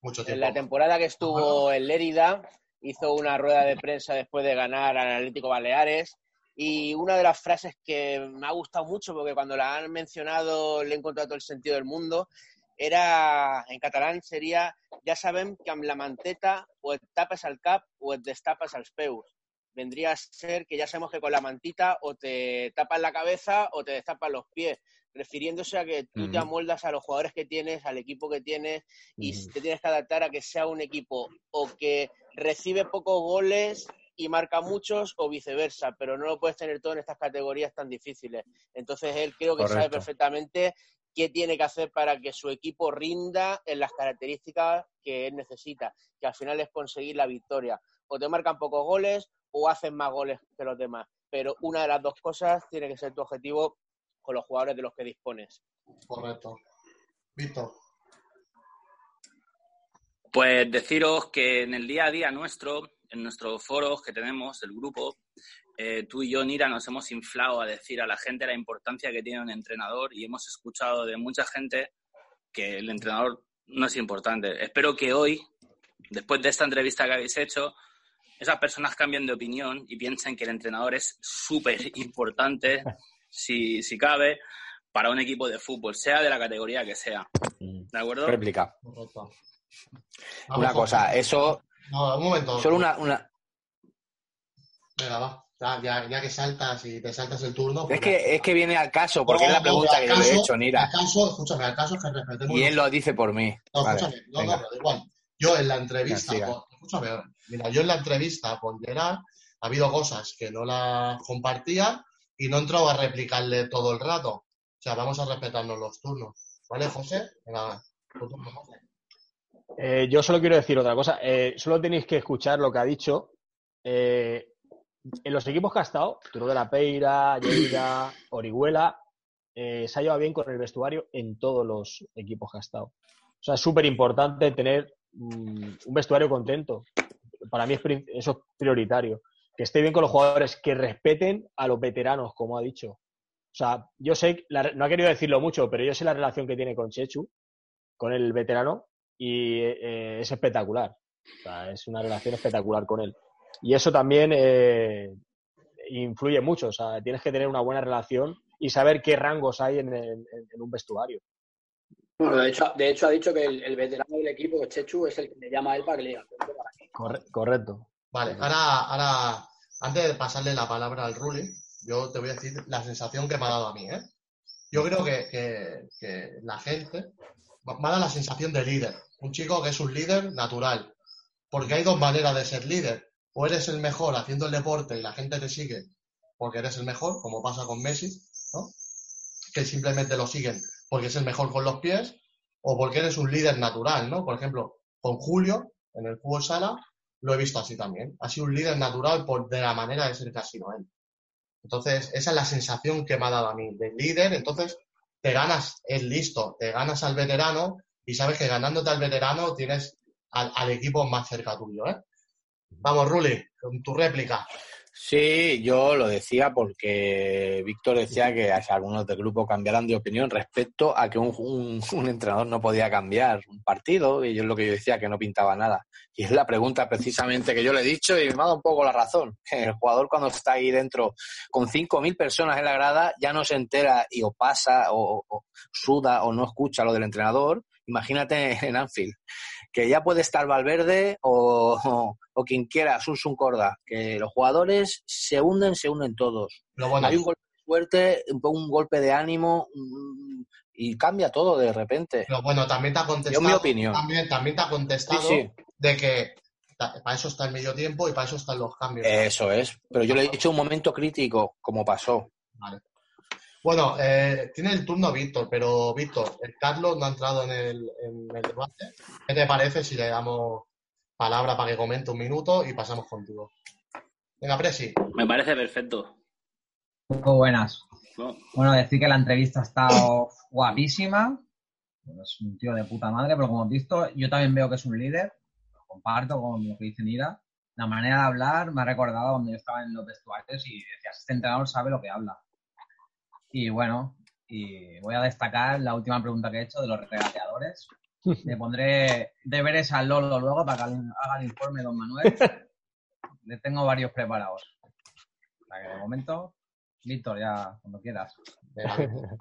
mucho En tiempo. la temporada que estuvo en Lérida, hizo una rueda de prensa después de ganar al Atlético Baleares. Y una de las frases que me ha gustado mucho, porque cuando la han mencionado le he encontrado todo el sentido del mundo, era, en catalán sería, ya saben que amb la manteta o et tapes al cap o et destapes als peus. Vendría a ser que ya sabemos que con la mantita o te tapas la cabeza o te destapas los pies, refiriéndose a que tú te amoldas a los jugadores que tienes, al equipo que tienes y te tienes que adaptar a que sea un equipo o que recibe pocos goles y marca muchos o viceversa, pero no lo puedes tener todo en estas categorías tan difíciles. Entonces él creo que sabe perfectamente qué tiene que hacer para que su equipo rinda en las características que él necesita, que al final es conseguir la victoria. O te marcan pocos goles o hacen más goles que los demás, pero una de las dos cosas tiene que ser tu objetivo con los jugadores de los que dispones. Correcto. Víctor. Pues deciros que en el día a día nuestro en nuestros foros que tenemos, el grupo, eh, tú y yo, Nira, nos hemos inflado a decir a la gente la importancia que tiene un entrenador y hemos escuchado de mucha gente que el entrenador no es importante. Espero que hoy, después de esta entrevista que habéis hecho, esas personas cambien de opinión y piensen que el entrenador es súper importante, si, si cabe, para un equipo de fútbol, sea de la categoría que sea. ¿De acuerdo? Réplica. Correcto. Una cosa, eso. No, un momento. Solo una, una. Venga, va. Ya, ya, que saltas y te saltas el turno. pues Es que, es que viene al caso, porque es la pregunta que yo le he hecho, Nira. Al caso, escúchame, al caso es que respetemos. Y él lo dice por mí. No, Vale, escúchame, no, venga. no, pero igual. Yo en la entrevista, escúchame, mira, yo en la entrevista con Gerard ha habido cosas que no las compartía y no he entrado a replicarle todo el rato. O sea, vamos a respetarnos los turnos. ¿Vale, José? Venga. Eh, yo solo quiero decir otra cosa. Eh, solo tenéis que escuchar lo que ha dicho. Eh, en los equipos que ha estado, Turo de la Peira, Lleida, Orihuela, se ha llevado bien con el vestuario en todos los equipos que ha estado. O sea, es súper importante tener un vestuario contento. Para mí eso es prioritario. Que esté bien con los jugadores, que respeten a los veteranos, como ha dicho. O sea, yo sé, no ha querido decirlo mucho, pero yo sé la relación que tiene con Chechu, con el veterano, y eh, es espectacular. Es una relación espectacular con él. Y eso también eh, influye mucho. O sea, tienes que tener una buena relación y saber qué rangos hay en un vestuario. Bueno, de hecho, de hecho ha dicho que el, el veterano del equipo, Chechu, es el que le llama a él para que le diga. Corre- correcto. Vale, ahora, ahora, antes de pasarle la palabra al Ruli, yo te voy a decir la sensación que me ha dado a mí, ¿eh? Yo creo que, que- que la gente me ha dado la sensación de líder. Un chico que es un líder natural. Porque hay dos maneras de ser líder. O eres el mejor haciendo el deporte y la gente te sigue porque eres el mejor, como pasa con Messi, ¿no? Que simplemente lo siguen porque es el mejor con los pies, o porque eres un líder natural, ¿no? Por ejemplo, con Julio, en el fútbol sala, lo he visto así también. Ha sido un líder natural por de la manera de ser ha sido él. Entonces, esa es la sensación que me ha dado a mí, de líder. Entonces, te ganas el listo, te ganas al veterano y sabes que ganándote al veterano tienes al, al equipo más cerca tuyo, ¿eh? Vamos, Ruli, con tu réplica. Sí, yo lo decía porque Víctor decía que algunos del grupo cambiaran de opinión respecto a que un, un- entrenador no podía cambiar un partido y es lo que yo decía que no pintaba nada. Y es la pregunta precisamente que yo le he dicho y me ha dado un poco la razón. El jugador cuando está ahí dentro con 5.000 personas en la grada ya no se entera y o pasa o, o suda o no escucha lo del entrenador. Imagínate en Anfield que ya puede estar Valverde o, o, o quien quiera, Sunsun Corda, que los jugadores se hunden, se hunden todos. Bueno, Hay un golpe de suerte, un, golpe de ánimo y cambia todo de repente. Pero bueno, también te ha contestado. Yo mi opinión. También, también te ha contestado Sí, sí. de que para eso está el medio tiempo y para eso están los cambios. Eso es. Pero yo le he dicho un momento crítico, como pasó. Vale. Bueno, eh, tiene el turno Víctor, pero Víctor, el Carlos no ha entrado en el, en el debate. ¿Qué te parece si le damos palabra para que comente un minuto y pasamos contigo? Venga, Presi. Me parece perfecto. Muy buenas. ¿no? Bueno, decir que la entrevista ha estado guapísima. Es un tío de puta madre, pero como has visto, yo también veo que es un líder. Lo comparto con lo que dice Nira. La manera de hablar me ha recordado cuando yo estaba en los vestuarios y decías, este entrenador sabe lo que habla. Y bueno, y voy a destacar la última pregunta que he hecho de los regateadores. Le pondré deberes al Lolo luego para que haga el informe don Manuel. Le tengo varios preparados. O sea que de momento, Víctor, ya cuando quieras.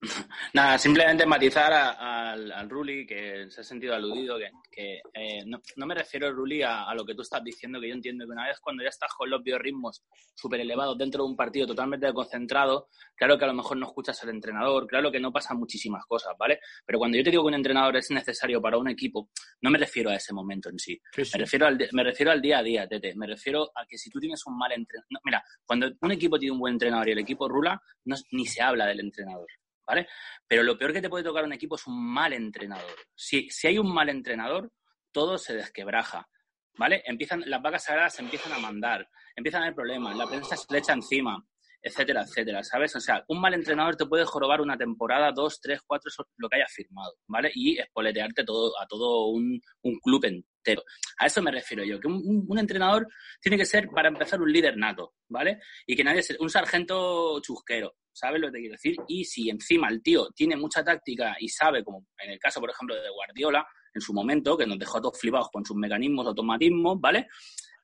Nada, simplemente matizar a- al, al Ruli, que se ha sentido aludido, que, que, eh, no, no me refiero, Ruli, a, a lo que tú estás diciendo, que yo entiendo que una vez cuando ya estás con los biorritmos súper elevados dentro de un partido totalmente concentrado, claro que a lo mejor no escuchas al entrenador, claro que no pasan muchísimas cosas, ¿vale? Pero cuando yo te digo que un entrenador es necesario para un equipo, no me refiero a ese momento en sí. Me, refiero al, me refiero al día a día, Tete. Me refiero a que si tú tienes un mal entrenador... mira, cuando un equipo tiene un buen entrenador y el equipo rula, no, ni se habla del entrenador. ¿Vale? Pero lo peor que te puede tocar un equipo es un mal entrenador. Si, si hay un mal entrenador, todo se desquebraja, ¿vale? Empiezan, las vacas sagradas se empiezan a mandar, empiezan a haber problemas, la prensa se le echa encima, etcétera, etcétera, ¿sabes? O sea, un mal entrenador te puede jorobar una temporada, dos, tres, cuatro, eso, lo que haya firmado, ¿vale? Y espoletearte todo, a todo un, un club entero. A eso me refiero yo, que un- un entrenador tiene que ser, para empezar, un líder nato, ¿vale? Y que nadie sea un sargento chusquero, ¿sabes lo que te quiero decir? Y si encima el tío tiene mucha táctica y sabe, como en el caso, por ejemplo, de Guardiola, en su momento, que nos dejó a todos flipados con sus mecanismos, automatismos, ¿vale?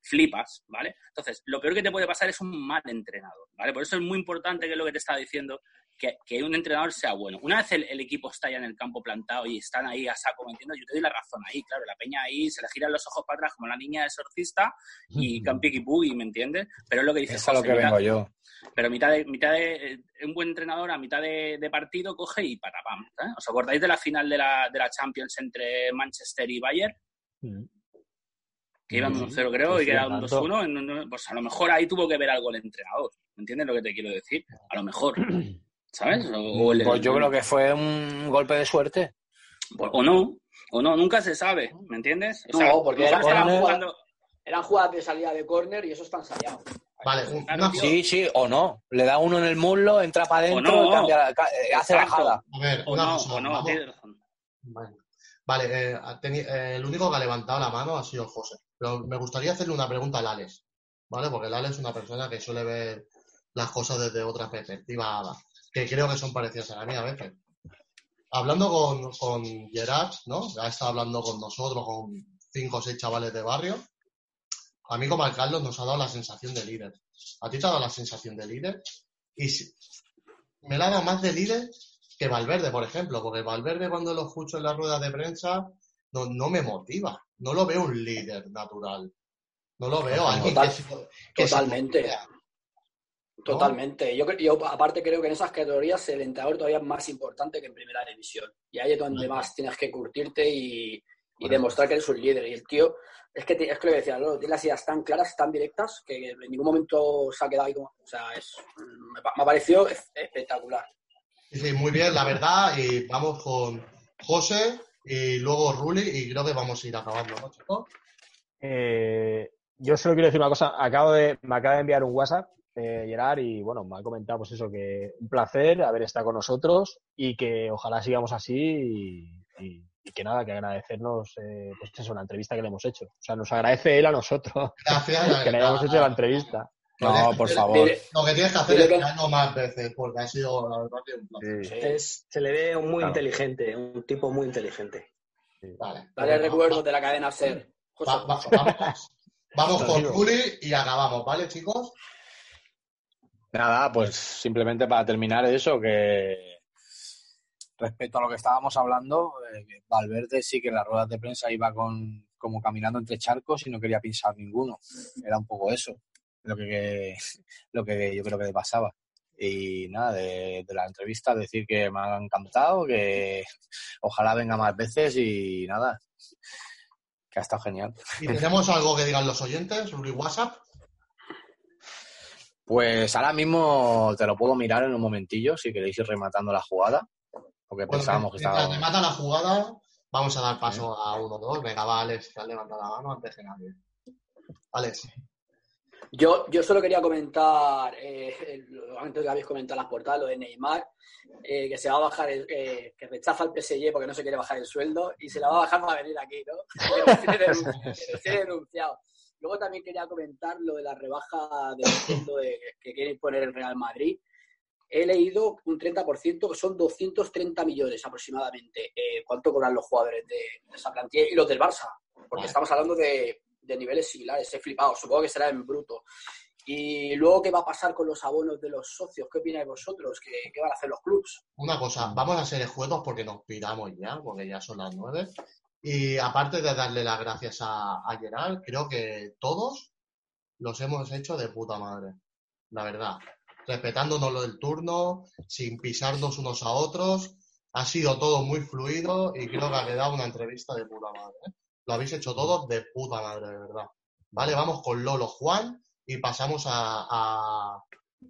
Flipas, ¿vale? Entonces, lo peor que te puede pasar es un mal entrenador, ¿vale? Por eso es muy importante, que es lo que te estaba diciendo, que, que un entrenador sea bueno. Una vez el, el equipo está ya en el campo plantado y están ahí a saco, ¿me entiendes? Yo te doy la razón ahí, claro, la peña ahí se le giran los ojos para atrás como la niña de exorcista y campi y ¿me entiendes? Pero es lo que dices. Es a lo que mitad- vengo yo. pero mitad de, mitad de eh, un buen entrenador a mitad de, de partido coge y patapam. ¿eh? ¿Os acordáis de la final de la, de la Champions entre Manchester y Bayern? Que iban Mm, 1-0 creo sí, y que sí, era un tanto. 2-1. en un- Pues a lo mejor ahí tuvo que ver algo el entrenador. ¿Me entiendes lo que te quiero decir? A lo mejor. ¿Sabes? O, o el- Pues yo creo que fue un golpe de suerte. o- o no. O no, nunca se sabe. ¿Me entiendes? O sea, No, porque era jugando- Eran jugadas de salida de córner y eso está ensayado. Vale, un- Claro. Sí, sí, o no. Le da uno en el muslo, entra para adentro cambia la- ca- eh, hace Exacto. bajada. a ver, O no, cosa, o no. Vale, Vale, eh, teni- eh, el único que ha levantado la mano ha sido José. Pero me gustaría hacerle una pregunta al Alex, ¿vale? Porque el Alex es una persona que suele ver las cosas desde otra perspectiva, que creo que son parecidas a la mía a veces. Hablando con, con Gerard, ¿no? Ha estado hablando con nosotros, con cinco o seis chavales de barrio. A mí como alcalde nos ha dado la sensación de líder. ¿A ti te ha dado la sensación de líder? Y si- me la ha dado más de líder que Valverde, por ejemplo, porque Valverde cuando lo escucho en las ruedas de prensa no, no me motiva, no lo veo un líder natural, no lo veo alguien Total- que, se- que se Totalmente. motiva. Totalmente. Yo, yo aparte creo que en esas categorías el entrenador todavía es más importante que en primera división. Y ahí es donde más tienes que curtirte y, y demostrar que eres un líder. Y el tío, es que, te- es que lo que decía, ¿no? tiene las ideas tan claras, tan directas, que en ningún momento se ha quedado ahí como... O sea, es, me, me ha parecido es- espectacular. Sí, muy bien, la verdad, y vamos con José y luego Ruli y creo que vamos a ir acabando, ¿no, chicos? Eh, yo solo quiero decir una cosa. Acabo de, me acaba de enviar un WhatsApp, eh, Gerard, y bueno, me ha comentado pues eso, que un placer haber estado con nosotros y que ojalá sigamos así y, y- y que nada, que agradecernos eh, pues eso, la entrevista que le hemos hecho. O sea, nos agradece él a nosotros Gracias. que le hayamos hecho la entrevista. No, por favor. Lo que tienes que hacer es que- traerlo más veces, porque ha sido, la verdad, que un placer. Es, se le ve muy Claro. inteligente, un tipo muy inteligente. Vale. Dale Va- recuerdos de la cadena SER. José. va- va- vamos vamos con. Ruli y acabamos, ¿vale, chicos? Nada, pues simplemente para terminar eso, que respecto a lo que estábamos hablando, eh, Valverde sí que en las ruedas de prensa iba con como caminando entre charcos y no quería pisar ninguno. Era un poco eso lo que, lo que yo creo que le pasaba. Y nada, de, de la entrevista decir que me ha encantado, que ojalá venga más veces y nada, que ha estado genial. ¿Y tenemos algo que digan los oyentes? Ruli WhatsApp. Pues ahora mismo te lo puedo mirar en un momentillo si queréis ir rematando la jugada, porque Bueno, pensábamos que estaba... remata la jugada, vamos a dar paso a uno dos. Venga, va, Alex, que has levantado la mano antes que nadie. Alex. Yo, yo solo quería comentar, eh, antes que habéis comentado las portadas, lo de Neymar, eh, que se va a bajar, el- eh, que rechaza el PSG porque no se quiere bajar el sueldo y se la va a bajar para venir aquí, ¿no? Recién denunciado. Luego también quería comentar lo de la rebaja de sueldo de- que quiere imponer el Real Madrid. He leído un 30%, que son 230 millones aproximadamente. Eh, ¿Cuánto cobran los jugadores de, de esa plantilla? Y los del Barça, porque Vale. estamos hablando de, de niveles similares. He flipado, supongo que será en bruto. Y luego, ¿qué va a pasar con los abonos de los socios? ¿Qué opináis vosotros? ¿Qué, qué van a hacer los clubs? Una cosa, vamos a ser escuetos porque nos piramos ya, porque ya son las nueve. Y aparte de darle las gracias a, a Gerard, creo que todos los hemos hecho de puta madre. La verdad. Respetándonos lo del turno, sin pisarnos unos a otros. Ha sido todo muy fluido y creo que ha quedado una entrevista de puta madre. Lo habéis hecho todos de puta madre, de verdad. Vale, vamos con Lolo Juan y pasamos a,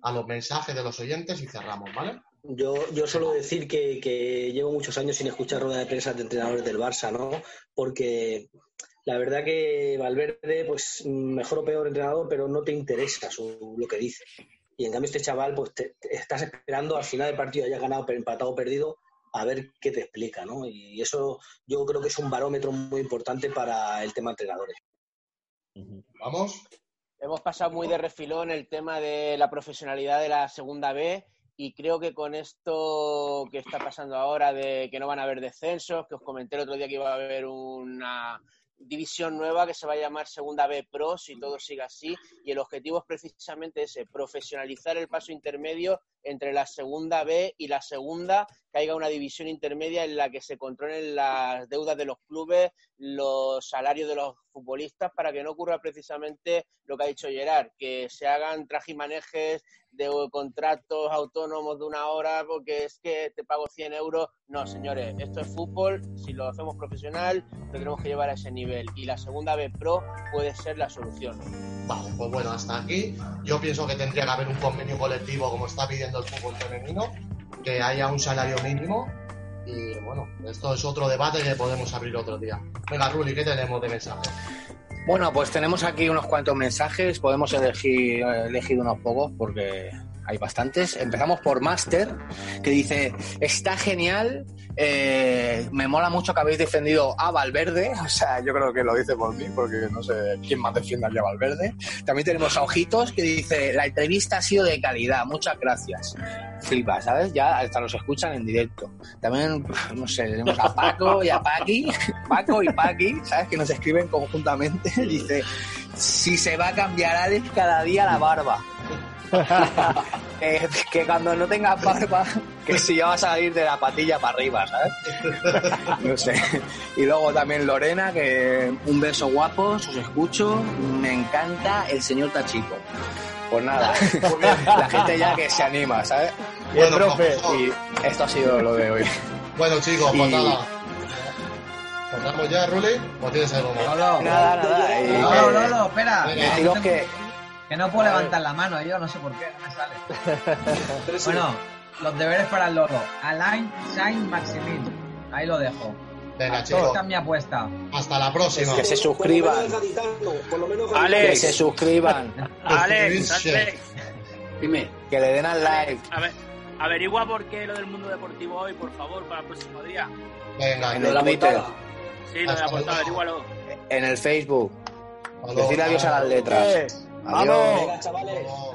a, los mensajes de los oyentes y cerramos, ¿vale? Yo, yo suelo decir que, que llevo muchos años sin escuchar rueda de prensa de entrenadores del Barça, ¿no? Porque la verdad que Valverde, pues mejor o peor entrenador, pero no te interesa lo que dice. Y en cambio este chaval, pues te, estás esperando al final del partido, hayas ganado, empatado o perdido, a ver qué te explica, ¿no? Y eso yo creo que es un barómetro muy importante para el tema entrenadores. Vamos. Hemos pasado muy de refilón el tema de la profesionalidad de la segunda B y creo que con esto que está pasando ahora de que no van a haber descensos, que os comenté el otro día que iba a haber una división nueva que se va a llamar Segunda B Pro si todo sigue así. Y el objetivo es precisamente ese, profesionalizar el paso intermedio entre la segunda B y la segunda, que haya una división intermedia en la que se controlen las deudas de los clubes, los salarios de los futbolistas, para que no ocurra precisamente lo que ha dicho Gerard, que se hagan trajimanejes de contratos autónomos de una hora porque es que te pago 100 euros. No, señores, esto es fútbol, si lo hacemos profesional, lo tenemos que llevar a ese nivel y la segunda B Pro puede ser la solución. Vale, pues bueno, hasta aquí. Yo pienso que tendría que haber un convenio colectivo como está pidiendo el fútbol femenino, que haya un salario mínimo. Y bueno, esto es otro debate que podemos abrir otro día. Venga, Ruli, ¿qué tenemos de mensaje? Bueno, pues tenemos aquí unos cuantos mensajes. Podemos elegir, elegir unos pocos porque hay bastantes. Empezamos por Master, que dice: Está genial. Eh, me mola mucho que habéis defendido a Valverde. O sea, yo creo que lo dice por mí, porque no sé quién más defiende a Valverde. También tenemos a Ojitos, que dice: La entrevista ha sido de calidad. Muchas gracias. Flipa, ¿sabes? Ya hasta los escuchan en directo. También, no sé, tenemos a Paco y a Paqui. Paco y Paqui, ¿sabes? Que nos escriben conjuntamente. Dice: Si se va a cambiar Alex cada día la barba. Eh, que cuando no tengas barba, que si ya vas a salir de la patilla para arriba, ¿sabes? No sé. Y luego también Lorena, que un beso guapos, os escucho, me encanta el señor Tachico. Pues nada, la gente ya que se anima, ¿sabes? Y el profe. Y esto ha sido lo de hoy. Bueno, chicos, Y- pues nada. ¿Cortamos ya, Ruli? ¿O tienes algo más? Lolo, Nada, nada. y Lolo, que- Lolo, espera. No Deciros que que no puedo levantar la mano yo, no sé por qué, no me sale. Bueno, los deberes para el Lolo. Alain Saint Maximin. Ahí lo dejo. Venga, chicos. Esta es mi apuesta. Hasta la próxima. que se suscriban, Por lo menos menos que Alex. se suscriban, Alex. Alex, Dime. que le den al like. a ver, averigua por qué lo del mundo deportivo hoy, por favor, para el próximo día. Venga, En Lo de el la Twitter, portada. Sí, lo de la portada, averígualo. en el Facebook. Decir adiós a las letras. Adiós. Chavales.